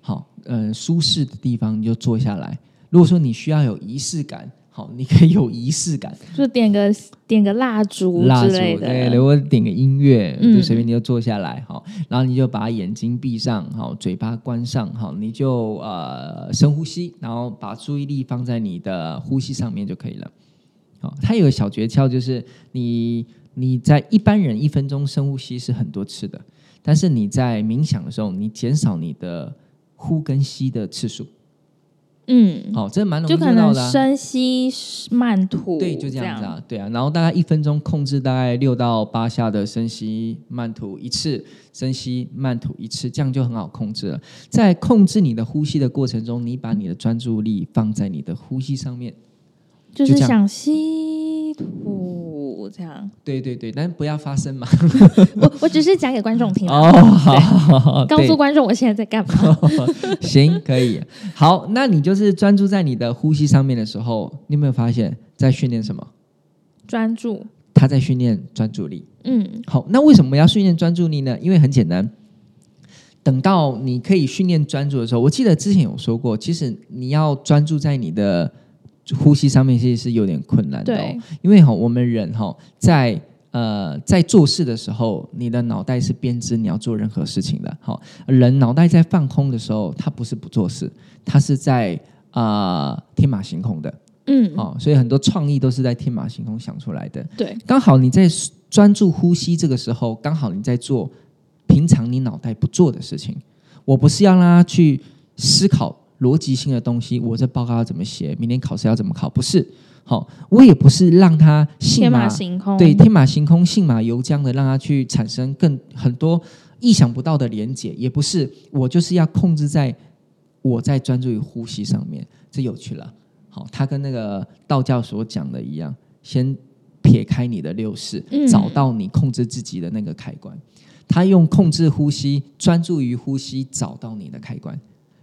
Speaker 1: 好，呃，舒适的地方你就坐下来。如果说你需要有仪式感，好，你可以有仪式感，*laughs*
Speaker 2: 就点个点个蜡烛
Speaker 1: 蜡烛
Speaker 2: 之类
Speaker 1: 对，
Speaker 2: 的，
Speaker 1: 或者点个音乐，
Speaker 2: 嗯
Speaker 1: 就随便你就坐下来，好，然后你就把眼睛闭上，好，嘴巴关上，好，你就呃深呼吸，然后把注意力放在你的呼吸上面就可以了。好，它有个小诀窍，就是你你在一般人一分钟深呼吸是很多次的，但是你在冥想的时候，你减少你的呼跟吸的次数。
Speaker 2: 嗯，
Speaker 1: 好，这蛮容易
Speaker 2: 就可能
Speaker 1: 做到的、啊。
Speaker 2: 深吸慢吐，
Speaker 1: 对，就这样子啊，对啊，然后大概一分钟控制大概六到八下的深吸慢吐一次，深吸慢吐一次，这样就很好控制了。在控制你的呼吸的过程中，你把你的专注力放在你的呼吸上面。就
Speaker 2: 是想吸吐这样。
Speaker 1: 对对对，但是不要发声嘛。*laughs*
Speaker 2: 我我只是讲给观众听啊，
Speaker 1: 哦，*laughs* 好好好，
Speaker 2: 告诉
Speaker 1: 对
Speaker 2: 观众我现在在干嘛。*laughs*
Speaker 1: 行，可以。好，那你就是专注在你的呼吸上面的时候，你有没有发现，在训练什么？
Speaker 2: 专注，
Speaker 1: 他在训练专注力。
Speaker 2: 嗯
Speaker 1: 好，那为什么要训练专注力呢？因为很简单，等到你可以训练专注的时候，我记得之前有说过，其实你要专注在你的呼吸上面，其实是有点困难的、哦。因为哈，我们人哈在呃在做事的时候，你的脑袋是编织你要做任何事情的。好，人脑袋在放空的时候，他不是不做事，他是在啊、呃天马行空的。
Speaker 2: 嗯，
Speaker 1: 哦，所以很多创意都是在天马行空想出来的。
Speaker 2: 对，
Speaker 1: 刚好你在专注呼吸这个时候，刚好你在做平常你脑袋不做的事情。我不是要让他去思考逻辑性的东西，我这报告要怎么写，明天考试要怎么考，不是。好、我也不是让他信
Speaker 2: 天马
Speaker 1: 马
Speaker 2: 行空，
Speaker 1: 对天马行空、信马由缰的让他去产生更很多意想不到的连结，也不是我就是要控制在我在专注于呼吸上面，这有趣了。好，他跟那个道教所讲的一样，先撇开你的六识，
Speaker 2: 嗯
Speaker 1: 找到你控制自己的那个开关。他用控制呼吸，专注于呼吸，找到你的开关，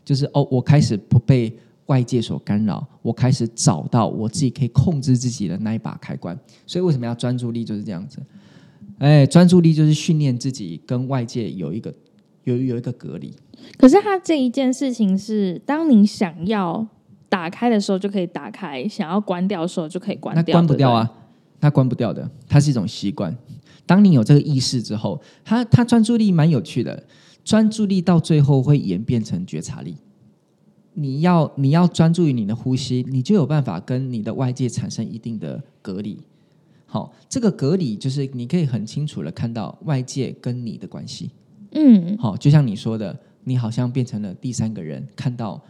Speaker 1: 就是哦，我开始不被外界所干扰，我开始找到我自己可以控制自己的那一把开关。所以为什么要专注力就是这样子？哎，专注力就是训练自己跟外界有一个有有一个隔离。
Speaker 2: 可是他这一件事情是，当你想要打开的时候就可以打开，想要关掉的时候就可以关
Speaker 1: 那
Speaker 2: 掉，对对。
Speaker 1: 关不掉啊，它关不掉的，它是一种习惯。当你有这个意识之后，它它专注力蛮有趣的，专注力到最后会演变成觉察力。你要你要专注于你的呼吸，你就有办法跟你的外界产生一定的隔离。好，这个隔离就是你可以很清楚的看到外界跟你的关系。
Speaker 2: 嗯
Speaker 1: 好，就像你说的，你好像变成了第三个人，看到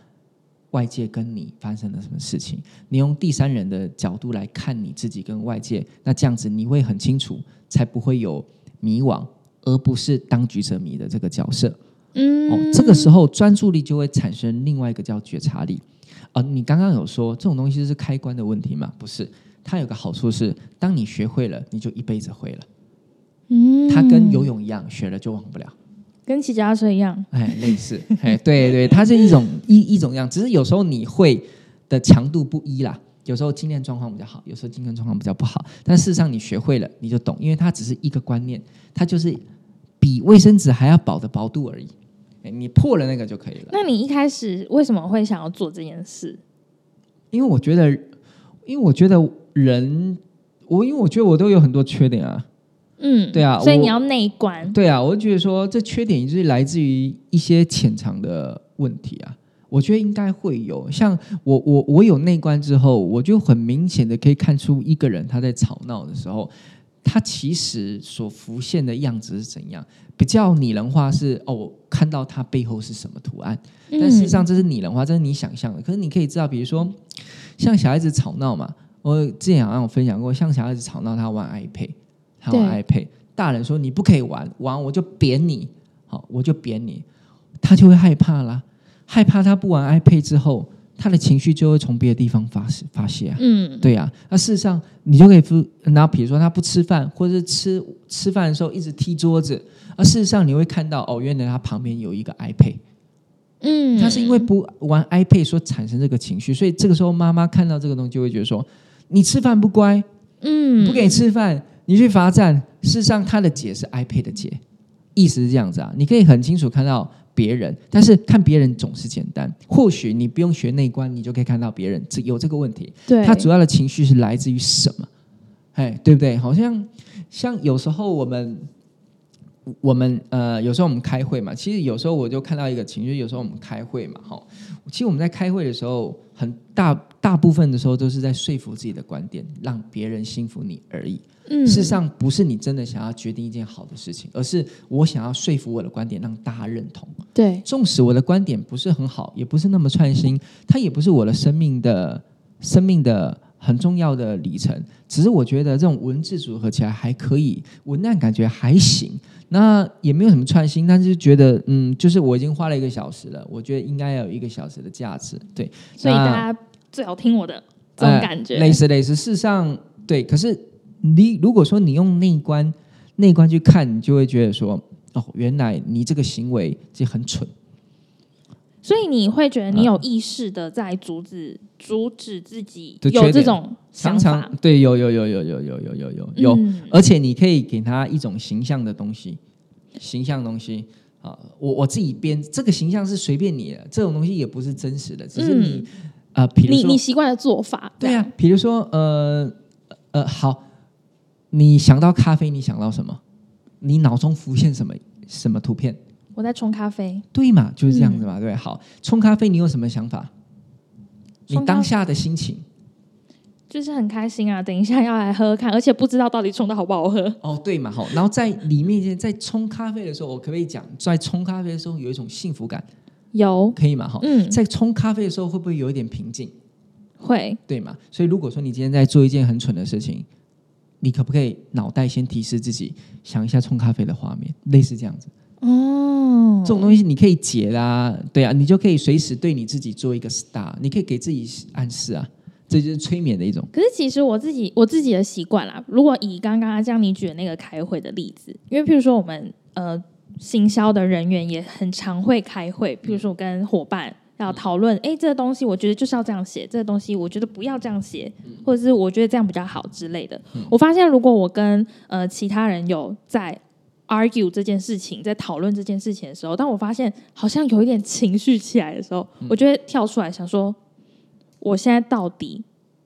Speaker 1: 外界跟你发生了什么事情，你用第三人的角度来看你自己跟外界，那这样子你会很清楚，才不会有迷惘，而不是当局者迷的这个角色。
Speaker 2: 嗯，
Speaker 1: 哦，这个时候专注力就会产生另外一个叫觉察力。啊、你刚刚有说这种东西是开关的问题吗？不是，它有个好处是，当你学会了，你就一辈子会了。
Speaker 2: 嗯，
Speaker 1: 它跟游泳一样，学了就忘不了。
Speaker 2: 跟骑脚踏车一样，
Speaker 1: 哎，类似，哎，对对，它是一种一一种样，只是有时候你会的强度不一啦。有时候经验状况比较好，有时候经验状况比较不好。但事实上，你学会了，你就懂，因为它只是一个观念，它就是比卫生纸还要薄的薄度而已。哎，你破了那个就可以了。
Speaker 2: 那你一开始为什么会想要做这件事？
Speaker 1: 因为我觉得，因为我觉得人，我因为我觉得我都有很多缺点啊。
Speaker 2: 嗯，
Speaker 1: 对啊
Speaker 2: 所以你要内观，
Speaker 1: 对啊，我就觉得说这缺点就是来自于一些潜藏的问题啊。我觉得应该会有，像我我我有内观之后，我就很明显的可以看出一个人他在吵闹的时候，他其实所浮现的样子是怎样。比较拟人化是哦，我看到它背后是什么图案，
Speaker 2: 嗯。
Speaker 1: 但事实上这是拟人化，这是你想象的。可是你可以知道，比如说像小孩子吵闹嘛，我之前好像有分享过，像小孩子吵闹，他玩 iPad，他玩 iPad，大人说你不可以玩，玩我就扁你，好，我就扁你，他就会害怕啦，害怕他不玩 iPad 之后，他的情绪就会从别的地方发泄发泄啊。
Speaker 2: 嗯，
Speaker 1: 对呀、那事实上你就可以不，然后比如说他不吃饭，或者是吃吃饭的时候一直踢桌子，而事实上你会看到哦，原来他旁边有一个 iPad，
Speaker 2: 嗯，
Speaker 1: 他是因为不玩 iPad 所产生这个情绪，所以这个时候妈妈看到这个东西就会觉得说，你吃饭不乖，
Speaker 2: 嗯。
Speaker 1: 不给你吃饭，你去罚站。事实上他的解是 iPad 的解，意思是这样子啊，你可以很清楚看到别人，但是看别人总是简单，或许你不用学内观，你就可以看到别人这有这个问题。
Speaker 2: 对，
Speaker 1: 他主要的情绪是来自于什么？哎，对不对？好像像有时候我们我们呃，有时候我们开会嘛，其实有时候我就看到一个情绪，有时候我们开会嘛，哈，其实我们在开会的时候，很大大部分的时候都是在说服自己的观点，让别人信服你而已。
Speaker 2: 嗯
Speaker 1: 事实上，不是你真的想要决定一件好的事情，而是我想要说服我的观点，让大家认同。
Speaker 2: 对，
Speaker 1: 纵使我的观点不是很好，也不是那么创新，它也不是我的生命的生命的很重要的里程。只是我觉得这种文字组合起来还可以，文案感觉还行，那也没有什么创新，但是觉得嗯，就是我已经花了一个小时了，我觉得应该要有一个小时的价值。对，
Speaker 2: 所以大家最好听我的这种
Speaker 1: 呃
Speaker 2: 感觉，
Speaker 1: 类似类似。事实上，对，可是你如果说你用内观内观去看，你就会觉得说，哦，原来你这个行为就很蠢。
Speaker 2: 所以你会觉得你
Speaker 1: 嗯
Speaker 2: 有意识的在阻止阻止自己有这种想
Speaker 1: 常
Speaker 2: 法？
Speaker 1: 常，对，有有有有有有有有有有，
Speaker 2: 嗯。
Speaker 1: 而且你可以给他一种形象的东西，形象东西。啊，我我自己编这个形象是随便你的，这种东西也不是真实的，只是你啊、呃，比如
Speaker 2: 嗯你
Speaker 1: 说
Speaker 2: 你习惯的做法，
Speaker 1: 对啊、比如说呃呃好，你想到咖啡，你想到什么？你脑中浮现什么什么图片？
Speaker 2: 我在冲咖啡，
Speaker 1: 对嘛，就是这样子
Speaker 2: 嗯
Speaker 1: 嘛，对，好，冲咖啡你有什么想法？你当下的心情。
Speaker 2: 就是很开心啊！等一下要来喝喝看，而且不知道到底冲的好不好喝。
Speaker 1: 哦，对嘛，好，然后在里面在冲咖啡的时候，我可不可以讲，在冲咖啡的时候有一种幸福感，
Speaker 2: 有，
Speaker 1: 可以嘛？哈，
Speaker 2: 嗯，
Speaker 1: 在冲咖啡的时候会不会有一点平静？
Speaker 2: 会，
Speaker 1: 对嘛？所以如果说你今天在做一件很蠢的事情，你可不可以脑袋先提示自己想一下冲咖啡的画面，类似这样子？
Speaker 2: 哦，
Speaker 1: 这种东西你可以解啦，对啊，你就可以随时对你自己做一个 star，你可以给自己暗示啊，这就是催眠的一种。
Speaker 2: 可是其实我自己我自己的习惯啦，如果以刚刚像你举的那个开会的例子，因为譬如说我们呃行销的人员也很常会开会，譬如说我跟伙伴要讨论，哎，这个东西我觉得就是要这样写，这个东西我觉得不要这样写，或者是我觉得这样比较好之类的。我发现如果我跟呃其他人有在 argue 这件事情，在讨论这件事情的时候，当我发现好像有一点情绪起来的时候，我就会跳出来想说，我现在到底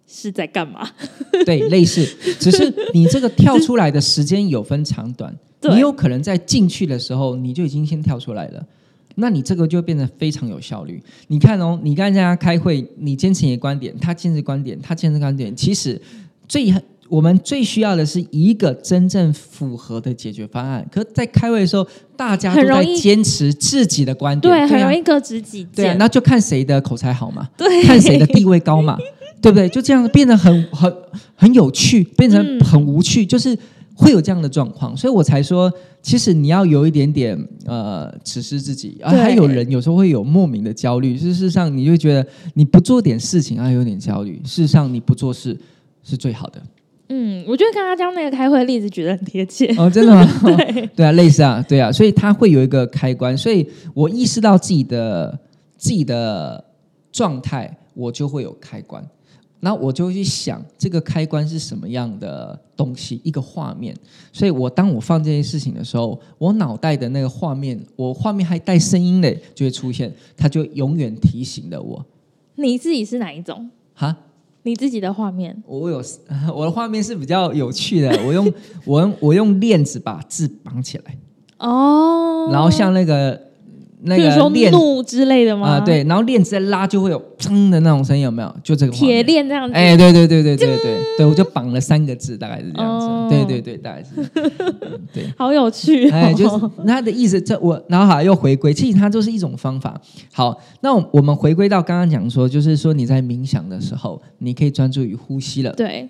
Speaker 2: 是在干嘛？*laughs*
Speaker 1: 对，类似，只是你这个跳出来的时间有分长短，*laughs* 你有可能在进去的时候你就已经先跳出来了，那你这个就变得非常有效率。你看哦，你跟人家开会，你坚持你的观点，他坚持观点，他坚持观点，其实最我们最需要的是一个真正符合的解决方案。可在开会的时候，大家都在坚持自己的观点，
Speaker 2: 对，很
Speaker 1: 啊
Speaker 2: 容易各执己
Speaker 1: 对啊，
Speaker 2: 见。
Speaker 1: 那就看谁的口才好嘛，
Speaker 2: 对
Speaker 1: 看谁的地位高嘛，*laughs* 对不对？就这样变得很很很有趣，变成
Speaker 2: 嗯
Speaker 1: 很无趣，就是会有这样的状况，所以我才说，其实你要有一点点呃，此时自己啊，
Speaker 2: 对
Speaker 1: 还有人有时候会有莫名的焦虑，事实上你就觉得你不做点事情啊，有点焦虑，事实上你不做事是最好的
Speaker 2: 嗯，我觉得刚刚将那个开会的例子举得很贴切。
Speaker 1: 哦，真的吗？*laughs*
Speaker 2: 对，
Speaker 1: 对啊，类似啊，对啊，所以它会有一个开关，所以我意识到自己的自己的状态，我就会有开关，然后我就会去想这个开关是什么样的东西，一个画面。所以我当我放这件事情的时候，我脑袋的那个画面，我画面还带声音嘞，就会出现，它就永远提醒了我，
Speaker 2: 你自己是哪一种？
Speaker 1: 哈。
Speaker 2: 你自己的画面？
Speaker 1: 我有 *laughs* 我的画面是比较有趣的，我用 *laughs* 我用我用链子把字绑起来，
Speaker 2: 哦，
Speaker 1: 然后像那个那个链
Speaker 2: 怒之类的吗？
Speaker 1: 啊、，对，然后链子在拉就会有砰的那种声音，有没有？就这个画
Speaker 2: 铁
Speaker 1: 面。
Speaker 2: 链这样子。
Speaker 1: 哎，对对对对对对 *laughs* 对，我就绑了三个字，大概是这样子。
Speaker 2: 哦
Speaker 1: 对对对，大概是。对，*laughs*
Speaker 2: 好有趣、哦。
Speaker 1: 哎，就是他的意思，这我然后好又回归，其实它就是一种方法。好，那我们回归到刚刚讲说，就是说你在冥想的时候，你可以专注于呼吸了。
Speaker 2: 对，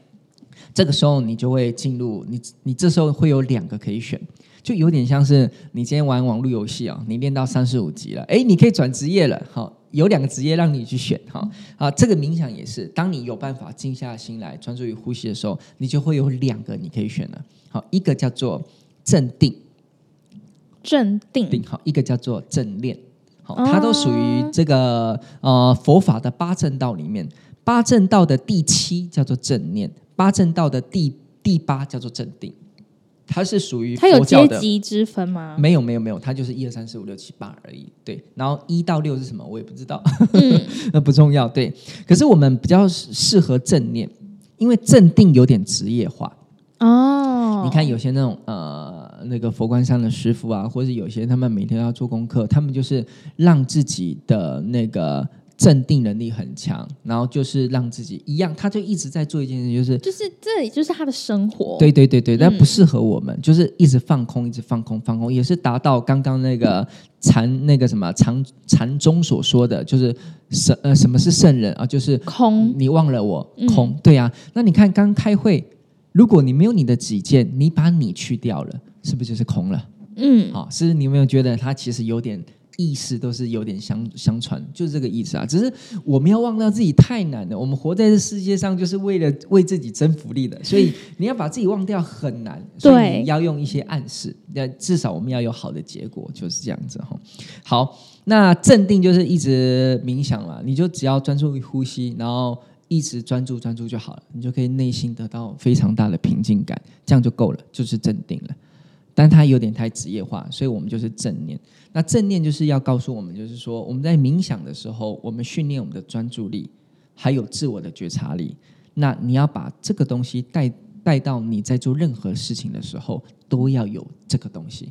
Speaker 1: 这个时候你就会进入你你这时候会有两个可以选，就有点像是你今天玩网络游戏啊，你练到三十五级了，哎，你可以转职业了，好，有两个职业让你去选，哈啊，这个冥想也是，当你有办法静下心来专注于呼吸的时候，你就会有两个你可以选了，好，一个叫做镇定，
Speaker 2: 镇定。
Speaker 1: 定好，一个叫做正念，好，
Speaker 2: 哦。
Speaker 1: 它都属于这个呃佛法的八正道里面，八正道的第七叫做正念，八正道的第第八叫做正定，它是属于
Speaker 2: 它有。阶级之分吗？
Speaker 1: 没有没有没有，它就是一二三四五六七八而已。对，然后一到六是什么我也不知道，
Speaker 2: 嗯，*laughs*
Speaker 1: 那不重要。对，可是我们比较适合正念，因为正定有点职业化。
Speaker 2: 哦，
Speaker 1: 你看有些那种呃那个佛光山的师傅啊，或者有些他们每天要做功课，他们就是让自己的那个镇定能力很强，然后就是让自己一样，他就一直在做一件事，就是
Speaker 2: 就是这里就是他的生活。
Speaker 1: 对对对对，但
Speaker 2: 嗯。
Speaker 1: 不适合我们，就是一直放空，一直放空，放空，也是达到刚刚那个禅那个什么禅禅宗所说的，就是什呃什么是圣人啊，就是
Speaker 2: 空，
Speaker 1: 你忘了我
Speaker 2: 嗯。
Speaker 1: 空，对呀、那你看刚开会，如果你没有你的己见，你把你去掉了，是不是就是空了？
Speaker 2: 嗯，
Speaker 1: 好、是你有没有觉得他其实有点意识都是有点相相传，就是这个意思啊。只是我们要忘掉自己太难了，我们活在这世界上就是为了为自己争福利的，所以你要把自己忘掉很难，所以要用一些暗示，那至少我们要有好的结果，就是这样子哈。好，那镇定就是一直冥想了，你就只要专注于呼吸，然后。一直专注专注就好了，你就可以内心得到非常大的平静感，这样就够了，就是镇定了。但它有点太职业化，所以我们就是正念。那正念就是要告诉我们，就是说我们在冥想的时候，我们训练我们的专注力，还有自我的觉察力。那你要把这个东西带带到你在做任何事情的时候，都要有这个东西。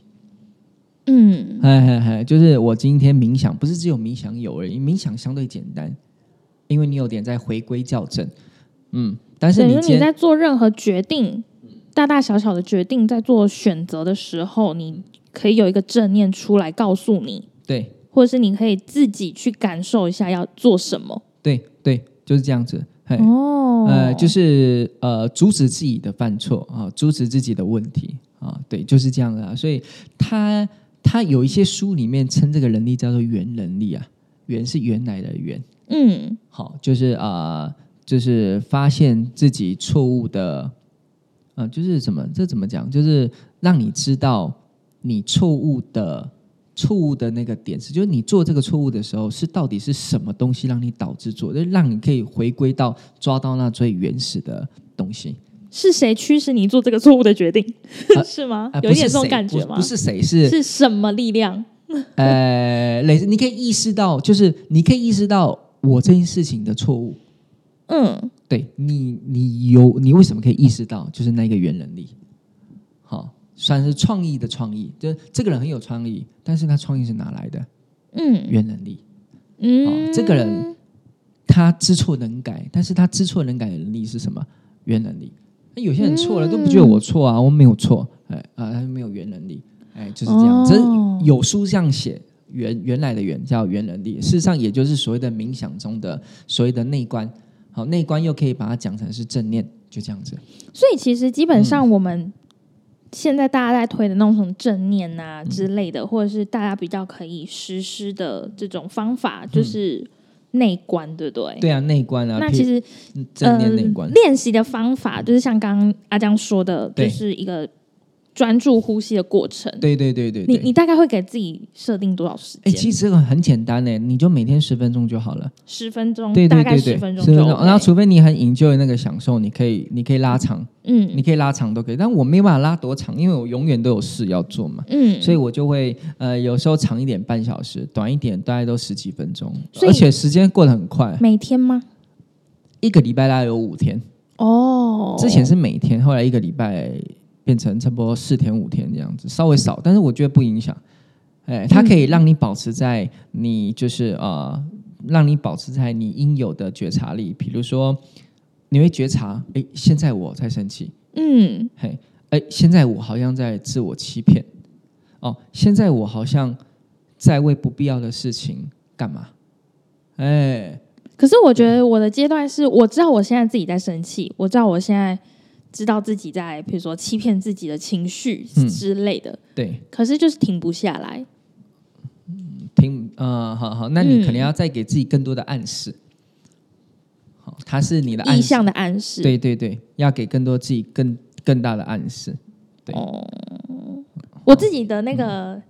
Speaker 2: 嗯，
Speaker 1: 就是我今天冥想，不是只有冥想有而已，冥想相对简单，因为你有点在回归校正。嗯，但是
Speaker 2: 你
Speaker 1: 你
Speaker 2: 在做任何决定，大大小小的决定，在做选择的时候，你可以有一个正念出来告诉你，
Speaker 1: 对
Speaker 2: 或者是你可以自己去感受一下要做什么。
Speaker 1: 对对，就是这样子。嘿，
Speaker 2: 哦，
Speaker 1: 呃，就是呃，阻止自己的犯错啊，阻止自己的问题啊，对，就是这样的啊。所以他他有一些书里面称这个能力叫做原能力啊，原是原来的原，
Speaker 2: 嗯
Speaker 1: 好，就是啊、呃就是发现自己错误的，呃，就是怎么这怎么讲，就是让你知道你错误的。错误的那个点是，就是你做这个错误的时候，是到底是什么东西让你导致做，就让你可以回归到抓到那最原始的东西。
Speaker 2: 是谁驱使你做这个错误的决定？
Speaker 1: 呃 *laughs*
Speaker 2: 是吗？
Speaker 1: 呃
Speaker 2: 有一点这种感觉吗？
Speaker 1: 不不是谁是
Speaker 2: 是什么力量？*laughs*
Speaker 1: 呃，类似你可以意识到，就是你可以意识到我这件事情的错误。
Speaker 2: 嗯
Speaker 1: 对你，你有你为什么可以意识到，就是那个原能力？好，算是创意的创意，就是这个人很有创意，但是他创意是哪来的？
Speaker 2: 嗯
Speaker 1: 原能力。
Speaker 2: 嗯、
Speaker 1: 哦这个人他知错能改，但是他知错能改的能力是什么？原能力。那有些人错了、都不觉得我错啊，我没有错，哎啊，他没有原能力，哎，就是这样。
Speaker 2: 哦
Speaker 1: 这是有书这样写，原原来的原叫原能力，事实上也就是所谓的冥想中的所谓的内观。好，内观又可以把它讲成是正念，就这样子。
Speaker 2: 所以其实基本上
Speaker 1: 嗯。
Speaker 2: 我们现在大家在推的那种什么正念啊之类的，或者是大家比较可以实施的这种方法，就是内观，对不对？
Speaker 1: 对啊，内观啊，
Speaker 2: 那其实
Speaker 1: 嗯正念内观。
Speaker 2: 呃，练习的方法就是像刚刚阿江说的，就是一个专注呼吸的过程。
Speaker 1: 对对对对
Speaker 2: 你
Speaker 1: 对。
Speaker 2: 你大概会给自己设定多少时间
Speaker 1: 哎，
Speaker 2: 间？
Speaker 1: 其实这个很简单呢，你就每天十分钟就好了。
Speaker 2: 十分钟，
Speaker 1: 对对
Speaker 2: 大概十分钟就
Speaker 1: 十分钟。然后除非你很 enjoy 那个享受，你可以你可以拉长，
Speaker 2: 嗯
Speaker 1: 你可以拉长都可以。但我没有办法拉多长，因为我永远都有事要做嘛，
Speaker 2: 嗯，
Speaker 1: 所以我就会呃有时候长一点半小时，短一点大概都十几分钟，而且时间过得很快。
Speaker 2: 每天吗？
Speaker 1: 一个礼拜大概有五天，
Speaker 2: 哦，
Speaker 1: 之前是每天，后来一个礼拜变成差不多四天五天这样子，稍微少，但是我觉得不影响。哎，它可以让你保持在你就是呃，让你保持在你应有的觉察力。比如说，你会觉察，哎，现在我在生气，
Speaker 2: 嗯
Speaker 1: 嘿，哎，现在我好像在自我欺骗，哦，现在我好像在为不必要的事情干嘛？哎，
Speaker 2: 可是我觉得我的阶段是，我知道我现在自己在生气，我知道我现在知道自己在，比如说欺骗自己的情绪
Speaker 1: 嗯。
Speaker 2: 之类的，
Speaker 1: 对，
Speaker 2: 可是就是停不下来。
Speaker 1: 停，呃，好好，那你
Speaker 2: 嗯
Speaker 1: 可能要再给自己更多的暗示。好，它是你的
Speaker 2: 意向的暗示，
Speaker 1: 对对对，要给更多自己更更大的暗示。对。
Speaker 2: 哦，我自己的那个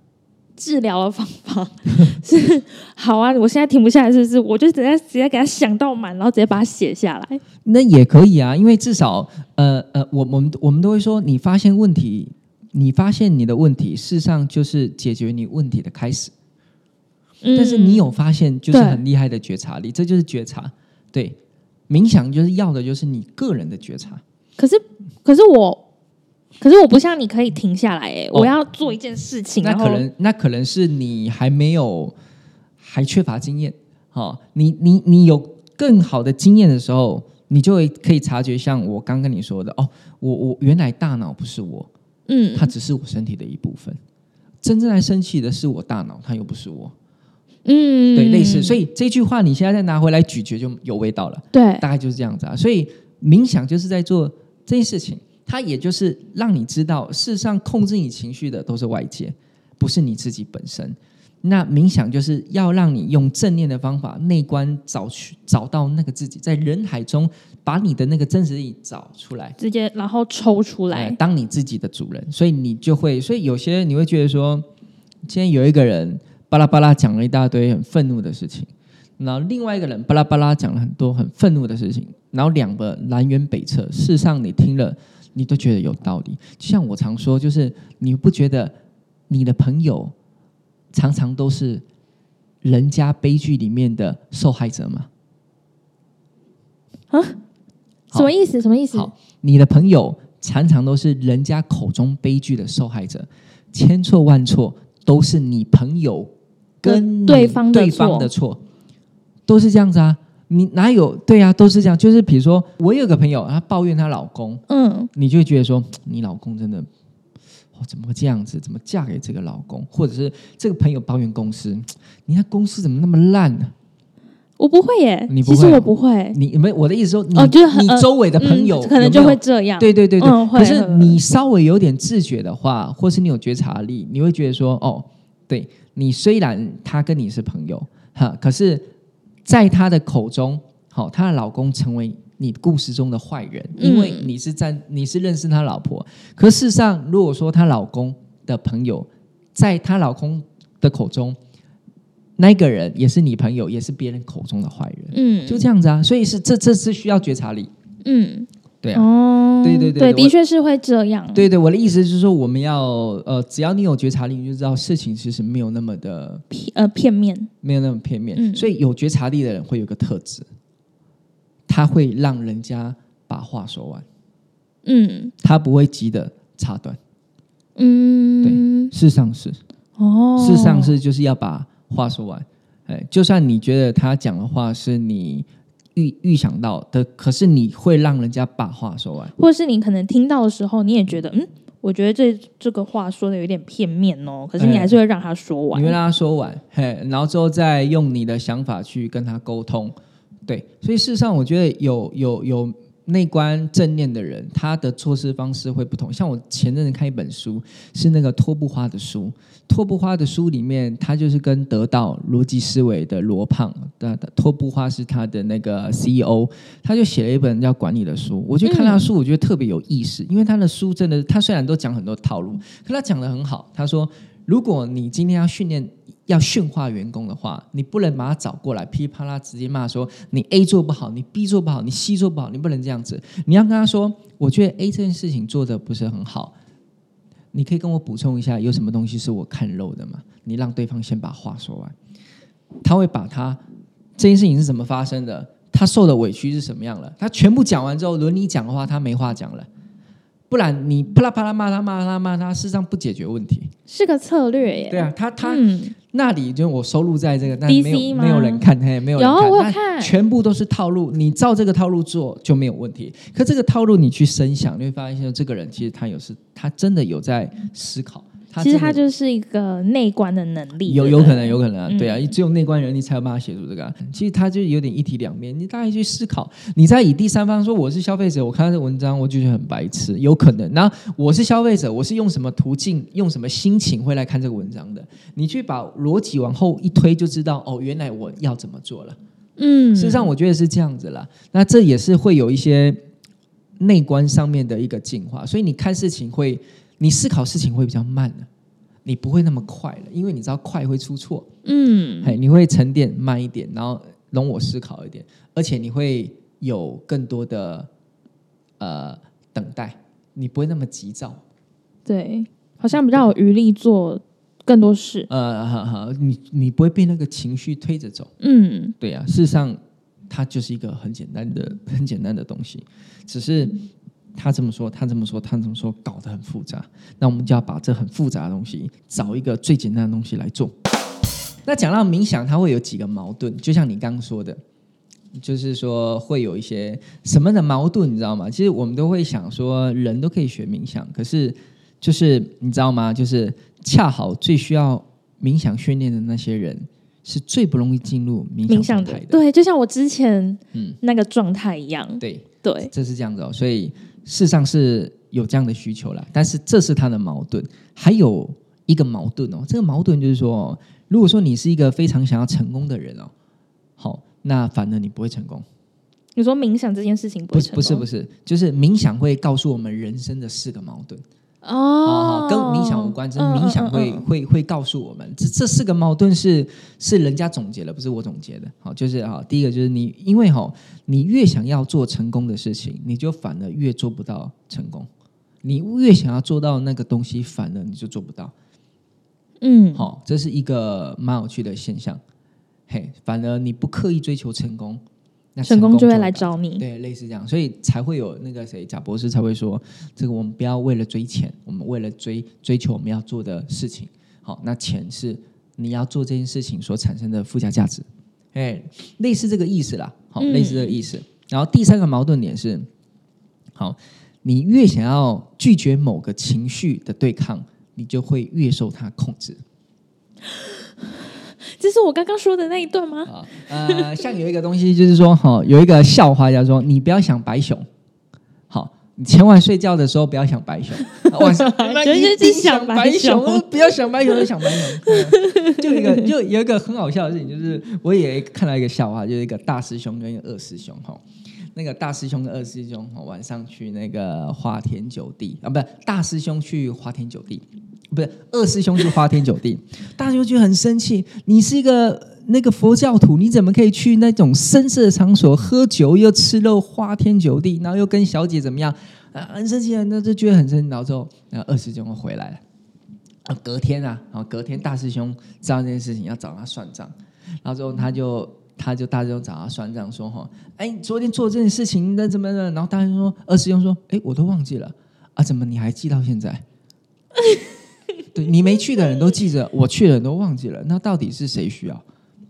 Speaker 2: 治疗的方法 *laughs* 是，好啊，我现在停不下来，是不是？我就直接直接给他想到满，然后直接把它写下来。
Speaker 1: 那也可以啊，因为至少，呃呃，我我们我们都会说，你发现问题，你发现你的问题，事实上就是解决你问题的开始。
Speaker 2: 嗯
Speaker 1: 但是你有发现，就是很厉害的觉察力，这就是觉察。对，冥想就是要的就是你个人的觉察。
Speaker 2: 可是，可是我，可是我不像你可以停下来、欸，
Speaker 1: 哦。
Speaker 2: 我要做一件事情，
Speaker 1: 那可能那可能是你还没有还缺乏经验，好、你你你有更好的经验的时候，你就会可以察觉，像我刚跟你说的，哦，我我原来大脑不是我，
Speaker 2: 嗯，
Speaker 1: 它只是我身体的一部分，真正在生气的是我大脑，它又不是我，
Speaker 2: 嗯，
Speaker 1: 对，类似，所以这句话你现在再拿回来咀嚼就有味道了，
Speaker 2: 对，
Speaker 1: 大概就是这样子啊，所以冥想就是在做这件事情。它也就是让你知道，事实上控制你情绪的都是外界，不是你自己本身。那冥想就是要让你用正念的方法，内观找去找到那个自己，在人海中把你的那个真实力找出来，
Speaker 2: 直接然后抽出
Speaker 1: 哎
Speaker 2: 来，
Speaker 1: 当你自己的主人。所以你就会，所以有些你会觉得说，今天有一个人巴拉巴拉讲了一大堆很愤怒的事情，然后另外一个人巴拉巴拉讲了很多很愤怒的事情，然后两个南辕北辙。事实上，你听了你都觉得有道理。就像我常说，就是你不觉得你的朋友常常都是人家悲剧里面的受害者吗？啊
Speaker 2: 什么意思？什么意思？
Speaker 1: 好，你的朋友常常都是人家口中悲剧的受害者，千错万错都是你朋友跟你
Speaker 2: 对方的
Speaker 1: 对方的错，都是这样子啊。你哪有对啊？都是这样。就是比如说，我有个朋友，她抱怨她老公，
Speaker 2: 嗯
Speaker 1: 你就会觉得说，*tsk* 你老公真的。哦，怎么会这样子？怎么嫁给这个老公？或者是这个朋友抱怨公司，*tsk* 你看公司怎么那么烂呢、
Speaker 2: 我不会耶，
Speaker 1: 你不会
Speaker 2: 其实我不会，
Speaker 1: 你没我的意思说，你、
Speaker 2: 哦就是很
Speaker 1: 你周围的朋友、
Speaker 2: 嗯可能就会这样，
Speaker 1: 对对对对，
Speaker 2: 嗯
Speaker 1: 可是你稍微有点自觉的话，或是你有觉察力，你会觉得说，哦，对你虽然他跟你是朋友，哈，可是在她的口中，好、她的老公成为你故事中的坏人，因为
Speaker 2: 嗯
Speaker 1: 你是在你是认识他老婆，可事实上，如果说她老公的朋友，在她老公的口中，那个人也是你朋友，也是别人口中的坏人，
Speaker 2: 嗯，
Speaker 1: 就这样子啊，所以是这这是需要觉察力，
Speaker 2: 嗯，
Speaker 1: 对啊。
Speaker 2: 哦，
Speaker 1: 对对对
Speaker 2: 对，
Speaker 1: 对
Speaker 2: 的确是会这样，
Speaker 1: 对对，我的意思就是说，我们要呃，只要你有觉察力，你就知道事情其实没有那么的
Speaker 2: 片呃片面，
Speaker 1: 没有那么片面。
Speaker 2: 嗯
Speaker 1: 所以有觉察力的人会有个特质，他会让人家把话说完，
Speaker 2: 嗯
Speaker 1: 他不会急的插断。
Speaker 2: 嗯，
Speaker 1: 事实上是，
Speaker 2: 哦，
Speaker 1: 事实上是就是要把话说完。哎，就算你觉得他讲的话是你预预想到的，可是你会让人家把话说完。
Speaker 2: 或者是你可能听到的时候，你也觉得，嗯，我觉得这这个话说的有点片面哦，可是你
Speaker 1: 哎
Speaker 2: 还是会让他说完
Speaker 1: 你。会让他说完，嘿，然后之后再用你的想法去跟他沟通，对，所以事实上，我觉得有有有内观正念的人，他的做事方式会不同。像我前阵子看一本书，是那个托布花的书，托布花的书里面，他就是跟得到逻辑思维的罗胖的托布花是他的那个 CEO，他就写了一本叫管理的书。我就看他的书，我觉得特别有意思，因为他的书真的，他虽然都讲很多套路，可他讲的很好。他说，如果你今天要训练。要驯化员工的话，你不能把他找过来噼里啪啦直接骂说你 A 做不好，你 B 做不好，你 C 做不好，你不能这样子。你要跟他说，我觉得 A 这件事情做的不是很好，你可以跟我补充一下，有什么东西是我看漏的吗？你让对方先把话说完，他会把他这件事情是怎么发生的，他受的委屈是什么样了，他全部讲完之后，轮你讲的话，他没话讲了。不然你啪啦啪啦骂他骂他骂他，事实上不解决问题。
Speaker 2: 是个策略耶。
Speaker 1: 对啊，他他、
Speaker 2: 嗯，
Speaker 1: 那里就我收录在这个，但没有
Speaker 2: 吗
Speaker 1: 没有人看，嘿，没有人看，有
Speaker 2: 我有看
Speaker 1: 全部都是套路。你照这个套路做就没有问题。可这个套路你去深想，你会发现这个人其实他有是，他真的有在思考。他
Speaker 2: 其实它就是一个内观的能力，
Speaker 1: 有有可能，有可能、啊，
Speaker 2: 嗯
Speaker 1: 对啊，只有内观人力才有办法写出这个、啊。其实它就有点一体两面，你大概去思考。你在以第三方说我是消费者，我看到这文章我就觉得很白痴，有可能。然后我是消费者，我是用什么途径、用什么心情会来看这个文章的？你去把逻辑往后一推，就知道哦，原来我要怎么做了。
Speaker 2: 嗯，
Speaker 1: 事实上，我觉得是这样子啦。那这也是会有一些内观上面的一个进化，所以你看事情会，你思考事情会比较慢了，你不会那么快了，因为你知道快会出错，
Speaker 2: 嗯，
Speaker 1: 嘿，你会沉淀慢一点，然后容我思考一点，而且你会有更多的呃等待，你不会那么急躁。
Speaker 2: 对，好像比较有余力做更多事。
Speaker 1: 呃，好好，你你不会被那个情绪推着走。
Speaker 2: 嗯，
Speaker 1: 对呀、事实上它就是一个很简单的、很简单的东西，只是他这么说，他这么说，他这么说，搞得很复杂。那我们就要把这很复杂的东西，找一个最简单的东西来做。那讲到冥想，它会有几个矛盾，就像你刚刚说的，就是说会有一些什么的矛盾，你知道吗？其实我们都会想说，人都可以学冥想，可是就是你知道吗？就是恰好最需要冥想训练的那些人，是最不容易进入冥
Speaker 2: 想
Speaker 1: 状态的。
Speaker 2: 对，就像我之前
Speaker 1: 嗯
Speaker 2: 那个状态一样。
Speaker 1: 对，
Speaker 2: 对，
Speaker 1: 这是这样子哦。所以事实上是有这样的需求了，但是这是他的矛盾。还有一个矛盾哦，这个矛盾就是说哦，如果说你是一个非常想要成功的人哦，好，那反而你不会成功。
Speaker 2: 你说冥想这件事情不
Speaker 1: 不是
Speaker 2: 会成功
Speaker 1: 不是不是，就是冥想会告诉我们人生的四个矛盾。
Speaker 2: 哦，
Speaker 1: 跟冥想无关，只是冥想会、会会告诉我们，这这四个矛盾是是人家总结的，不是我总结的。好，就是哈，第一个就是你，因为哈，你越想要做成功的事情，你就反而越做不到成功；你越想要做到那个东西，反而你就做不到。
Speaker 2: 嗯，
Speaker 1: 好，这是一个蛮有趣的现象。嘿，反而你不刻意追求成功，那
Speaker 2: 成功就会来找你。
Speaker 1: 对，类似这样，所以才会有那个谁，贾博士才会说，这个我们不要为了追钱，我们为了追追求我们要做的事情。好，那钱是你要做这件事情所产生的附加价值，哎，类似这个意思啦。好，
Speaker 2: 嗯
Speaker 1: 类似这个意思。然后第三个矛盾点是，好，你越想要拒绝某个情绪的对抗，你就会越受它控制。
Speaker 2: 这是我刚刚说的那一段吗？
Speaker 1: 啊，呃，像有一个东西就是说，哈、有一个笑话叫做“你不要想白熊”，好，你千万睡觉的时候不要想白熊，*laughs* 晚上那
Speaker 2: 就是想白
Speaker 1: 白
Speaker 2: 熊
Speaker 1: 熊，不要想白熊，就想白熊。*laughs* 嗯就一个，就有一个很好笑的事情，就是我也看到一个笑话，就是一个大师兄跟一个二师兄，哈。那个大师兄跟二师兄哈晚上去那个花天酒地啊，不是大师兄去花天酒地，不是二师兄就花天酒地，*laughs* 大师兄就很生气，你是一个那个佛教徒，你怎么可以去那种声色场所喝酒又吃肉花天酒地，然后又跟小姐怎么样？啊，很生气啊，那就觉得很生气。然后之后，然后二师兄又回来了。隔天啊，然后隔天大师兄知道这件事情，要找他算账，然后之后他就他就大师兄找他算账说哈，哎，昨天做这件事情那怎么的？然后大师兄说，二师兄说，哎，我都忘记了啊，怎么你还记到现在？对你没去的人都记着，我去的人都忘记了，那到底是谁需要？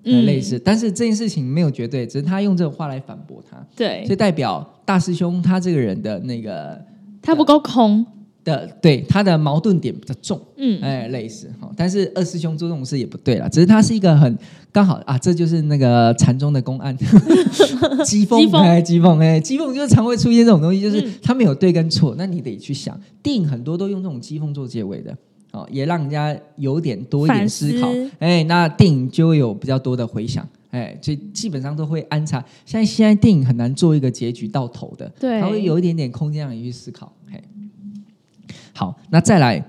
Speaker 2: 嗯
Speaker 1: 类似。但是这件事情没有绝对，只是他用这种话来反驳他，
Speaker 2: 对
Speaker 1: 所以代表大师兄他这个人的那个
Speaker 2: 他不够空，
Speaker 1: 的对他的矛盾点比较重。
Speaker 2: 嗯，
Speaker 1: 哎，类似哈，但是二师兄做这种事也不对啦，只是他是一个很刚好啊，这就是那个禅宗的公案，*laughs* 讥讽，*laughs*
Speaker 2: 讥讽
Speaker 1: 哎，讥讽，哎，讥讽就是常会出现这种东西，就是
Speaker 2: 嗯
Speaker 1: 他没有对跟错，那你得去想，电影很多都用这种讥讽做结尾的，哦，也让人家有点多一点思。考。
Speaker 2: 思，
Speaker 1: 哎，那电影就会有比较多的回响。哎，所以基本上都会安插。现在现在电影很难做一个结局到头的，
Speaker 2: 对。
Speaker 1: 它会有一点点空间让你去思考。嘿，好，那再来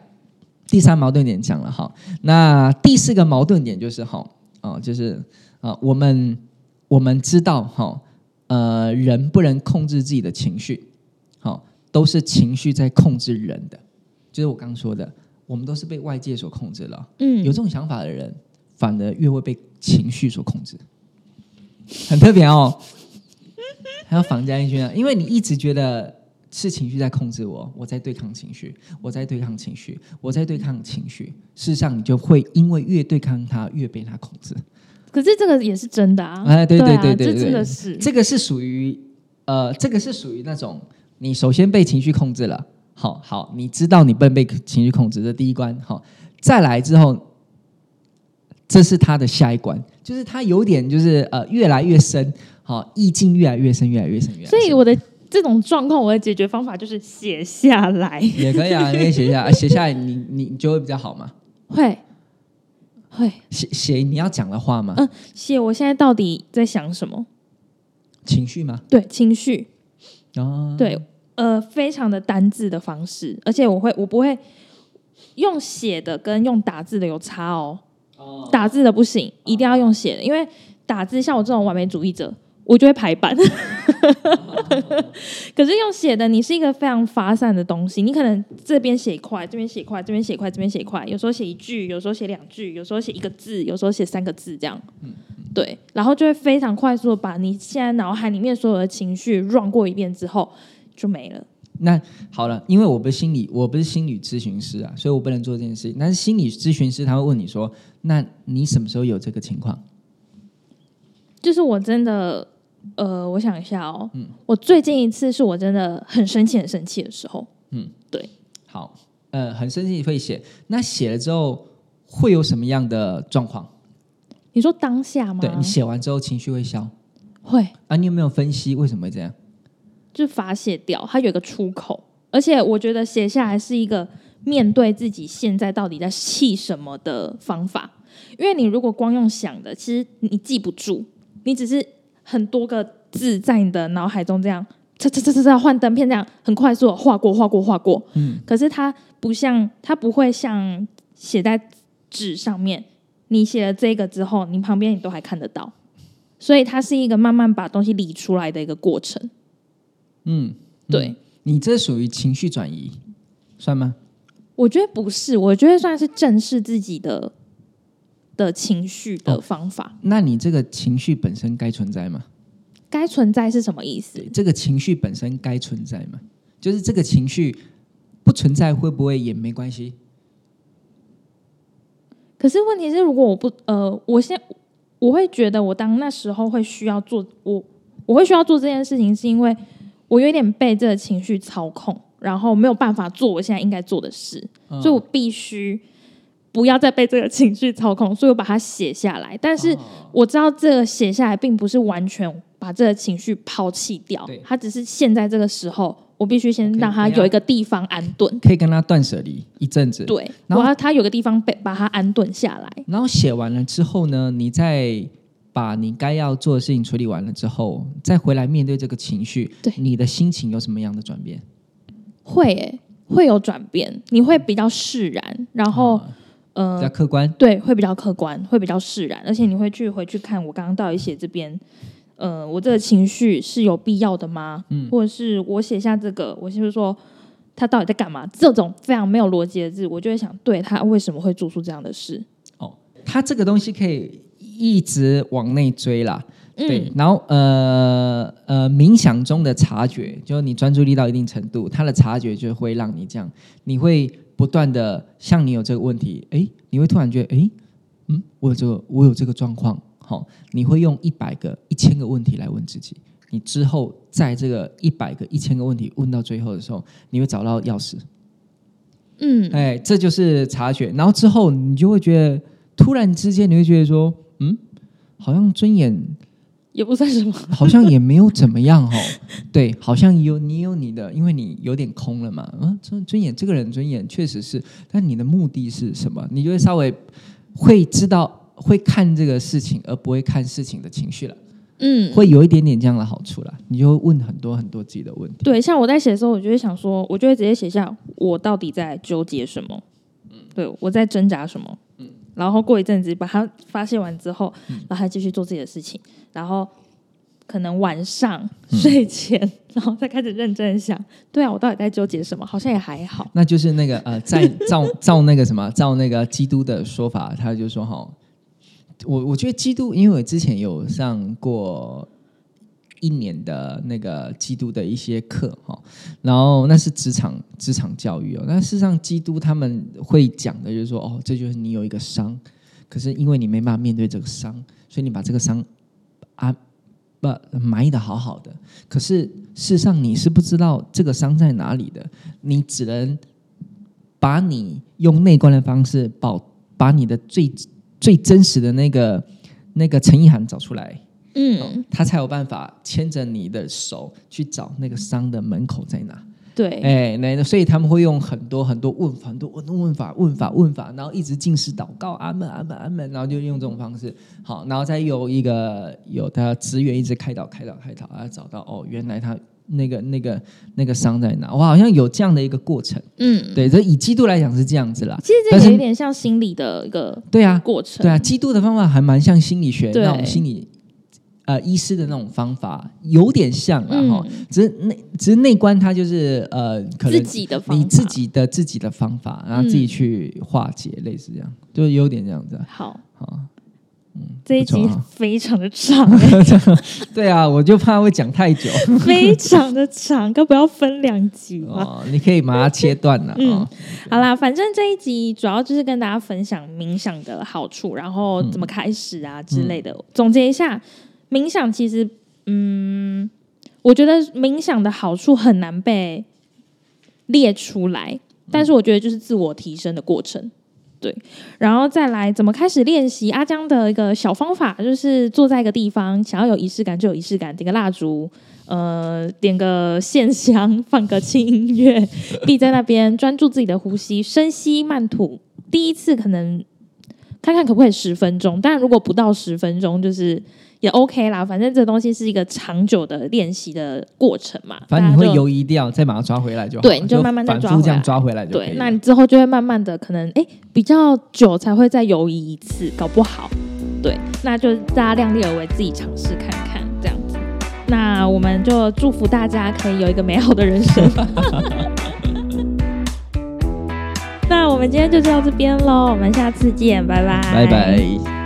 Speaker 1: 第三矛盾点讲了哈，那第四个矛盾点就是哈，哦，就是啊、我们我们知道哈，呃，人不能控制自己的情绪，好、都是情绪在控制人的，就是我刚刚说的，我们都是被外界所控制了。
Speaker 2: 嗯
Speaker 1: 有这种想法的人，反而越会被情绪所控制，很特别哦。*laughs* 还有防加一圈啊，因为你一直觉得是情绪在控制我，我在对抗情绪，我在对抗情绪，我在对抗情绪。事实上，你就会因为越对抗它，越被它控制。
Speaker 2: 可是这个也是真的啊，
Speaker 1: 哎对对
Speaker 2: 啊
Speaker 1: 对对对
Speaker 2: 这真的是
Speaker 1: 这个是属于呃，这个是属于那种你首先被情绪控制了，好好，你知道你不能被情绪控制，这第一关。好，再来之后，这是他的下一关，就是他有点就是呃越来越深，好，意境越来越深，越来越深，越来越深。
Speaker 2: 所以我的这种状况，我的解决方法就是写下来，
Speaker 1: 也可以啊，你可以写下来，*laughs* 写下来你你你就会比较好嘛。
Speaker 2: 会会
Speaker 1: 写写你要讲的话吗，
Speaker 2: 嗯写我现在到底在想什么，
Speaker 1: 情绪吗？
Speaker 2: 对情绪，
Speaker 1: 哦，
Speaker 2: 对呃非常的单字的方式，而且我会我不会用写的跟用打字的有差哦，打字的不行，一定要用写的，因为打字像我这种完美主义者，我就会排版。*laughs* 可是用写的，你是一个非常发散的东西，你可能这边写一块，这边写一块，这边写一块，这边写一块，有时候写一句，有时候写两句，有时候写一个字，有时候写三个字，这样。对，然后就会非常快速的把你现在脑海里面所有的情绪 run 过一遍之后就没了。
Speaker 1: 那好了，因为我不是心理，我不是心理咨询师啊，所以我不能做这件事情。但是心理咨询师他会问你说：“那你什么时候有这个情况
Speaker 2: 就是我真的，呃，我想一下哦，嗯我最近一次是我真的很生气、很生气的时候，？”
Speaker 1: 嗯，对好，呃，很生气会写，那写了之后会有什么样的状况？
Speaker 2: 你说当下吗？
Speaker 1: 对你写完之后情绪会消
Speaker 2: 会
Speaker 1: 啊？你有没有分析为什么会这样？
Speaker 2: 就发泄掉，它有一个出口，而且我觉得写下来是一个面对自己现在到底在气什么的方法。因为你如果光用想的，其实你记不住，你只是很多个字在你的脑海中这样，擦擦擦擦擦换灯片这样很快速的划过、划过、划过。
Speaker 1: 嗯，
Speaker 2: 可是它不像，它不会像写在纸上面，你写了这个之后，你旁边你都还看得到，所以它是一个慢慢把东西理出来的一个过程。
Speaker 1: 嗯，
Speaker 2: 对，
Speaker 1: 你这属于情绪转移，算吗？
Speaker 2: 我觉得不是，我觉得算是正视自己的的情绪的方法。
Speaker 1: 那你这个情绪本身该存在吗？
Speaker 2: 该存在是什么意思，？
Speaker 1: 这个情绪本身该存在吗？就是这个情绪不存在，会不会也没关系？
Speaker 2: 可是问题是，如果我不呃，我现我会觉得我当那时候会需要做我我会需要做这件事情，是因为我有点被这个情绪操控，然后没有办法做我现在应该做的事，
Speaker 1: 嗯
Speaker 2: 所以我必须不要再被这个情绪操控，所以我把它写下来。但是
Speaker 1: 哦
Speaker 2: 我知道这个写下来并不是完全把这个情绪抛弃掉，它只是现在这个时候，我必须先让它
Speaker 1: 等一下
Speaker 2: 有一个地方安顿。
Speaker 1: 可以跟他断舍离一阵子，
Speaker 2: 对，
Speaker 1: 然后
Speaker 2: 我要它有个地方被把它安顿下来。
Speaker 1: 然后写完了之后呢，你再把你该要做的事情处理完了之后，再回来面对这个情绪，
Speaker 2: 对
Speaker 1: 你的心情有什么样的转变？
Speaker 2: 会诶、会有转变，你会比较释然，然后、
Speaker 1: 啊比较
Speaker 2: 呃，
Speaker 1: 客观，
Speaker 2: 对，会比较客观，会比较释然，而且你会去回去看我刚刚到底写这边，呃，我这个情绪是有必要的吗？
Speaker 1: 嗯
Speaker 2: 或者是我写下这个，我就是说他到底在干嘛？这种非常没有逻辑的字，我就会想，对他为什么会做出这样的事？
Speaker 1: 哦，他这个东西可以一直往内追啦。对
Speaker 2: 嗯，，
Speaker 1: 然后呃呃，冥想中的察觉，就是你专注力到一定程度，它的察觉就会让你这样，你会不断的像你有这个问题，哎，你会突然觉得，哎，嗯，我有这个，我有这个状况，好，你会用一百个、一千个问题来问自己。你之后在这个一百个、一千个问题问到最后的时候，你会找到钥匙。
Speaker 2: 嗯，
Speaker 1: 哎，这就是察觉。然后之后你就会觉得，突然之间你会觉得说，嗯，好像尊严
Speaker 2: 也不算什么。*laughs*
Speaker 1: 好像也没有怎么样哦。对，好像有你有你的，因为你有点空了嘛。嗯，尊尊严，这个人尊严确实是，但你的目的是什么？你就会稍微会知道会看这个事情，而不会看事情的情绪了。
Speaker 2: 嗯，
Speaker 1: 会有一点点这样的好处啦。你就会问很多很多自己的问题。
Speaker 2: 对，像我在写的时候，我就会想说，我就会直接写下我到底在纠结什么，嗯，对我在挣扎什么，嗯，然后过一阵子把它发泄完之后，然后继续做自己的事情，然后可能晚上睡前，然后再开始认真想，对啊，我到底在纠结什么？好像也还好。
Speaker 1: 那就是那个呃，在照 *laughs* 照那个什么，照那个基督的说法，他就说哈。我我觉得基督，因为我之前有上过一年的那个基督的一些课哈，然后那是职场职场教育哦。那事实上，基督他们会讲的就是说，哦，这就是你有一个伤，可是因为你没办法面对这个伤，所以你把这个伤啊不埋的好好的。可是事实上，你是不知道这个伤在哪里的，你只能把你用内观的方式保把你的最。最真实的那个那个陈意涵找出来，
Speaker 2: 嗯，
Speaker 1: 他才有办法牵着你的手去找那个伤的门口在哪。
Speaker 2: 对，
Speaker 1: 哎，那所以他们会用很多很多问法，很多问问法，问法问法，然后一直进食祷告，阿门阿门阿门，然后就用这种方式，好，然后再有一个有的职员一直开导开导开导，然后找到哦，原来他。那个、那个、那个伤在哪？我好像有这样的一个过程。
Speaker 2: 嗯，
Speaker 1: 对，这以基督来讲是这样子啦。
Speaker 2: 其实这有点像心理的一个
Speaker 1: 对啊
Speaker 2: 过程。
Speaker 1: 对啊，基督的方法还蛮像心理学那种心理呃医师的那种方法，有点像啊哈。只是内只是内观，它就是呃，可能
Speaker 2: 自己的
Speaker 1: 你自己的自己的方法，然后自己去化解，类似这样，就是有点这样子。
Speaker 2: 好，
Speaker 1: 好。
Speaker 2: 这一集非常的长，*laughs*
Speaker 1: 对啊，我就怕会讲太久，*laughs*
Speaker 2: 非常的长，可不要分两集
Speaker 1: 哦，你可以把它切断了。嗯，
Speaker 2: 好啦，反正这一集主要就是跟大家分享冥想的好处，然后怎么开始啊之类的。总结一下，冥想其实，嗯，我觉得冥想的好处很难被列出来，但是我觉得就是自我提升的过程。对，然后再来怎么开始练习？阿江的一个小方法就是坐在一个地方，想要有仪式感就有仪式感，点个蜡烛，呃，点个线香，放个轻音乐，闭在那边专注自己的呼吸，深吸慢吐。第一次可能看看可不可以十分钟，但如果不到十分钟，就是。也 OK 啦，反正这东西是一个长久的练习的过程嘛。
Speaker 1: 反正你会游移掉，再把它抓回来就好。
Speaker 2: 对，你就慢慢再抓回来，
Speaker 1: 这样抓回来就
Speaker 2: 对。那你之后就会慢慢的，可能哎比较久才会再游移一次，搞不好。对，那就大家量力而为，自己尝试看看这样子。那我们就祝福大家可以有一个美好的人生。*laughs* 那我们今天就到这边喽，我们下次见，拜拜，
Speaker 1: 拜拜。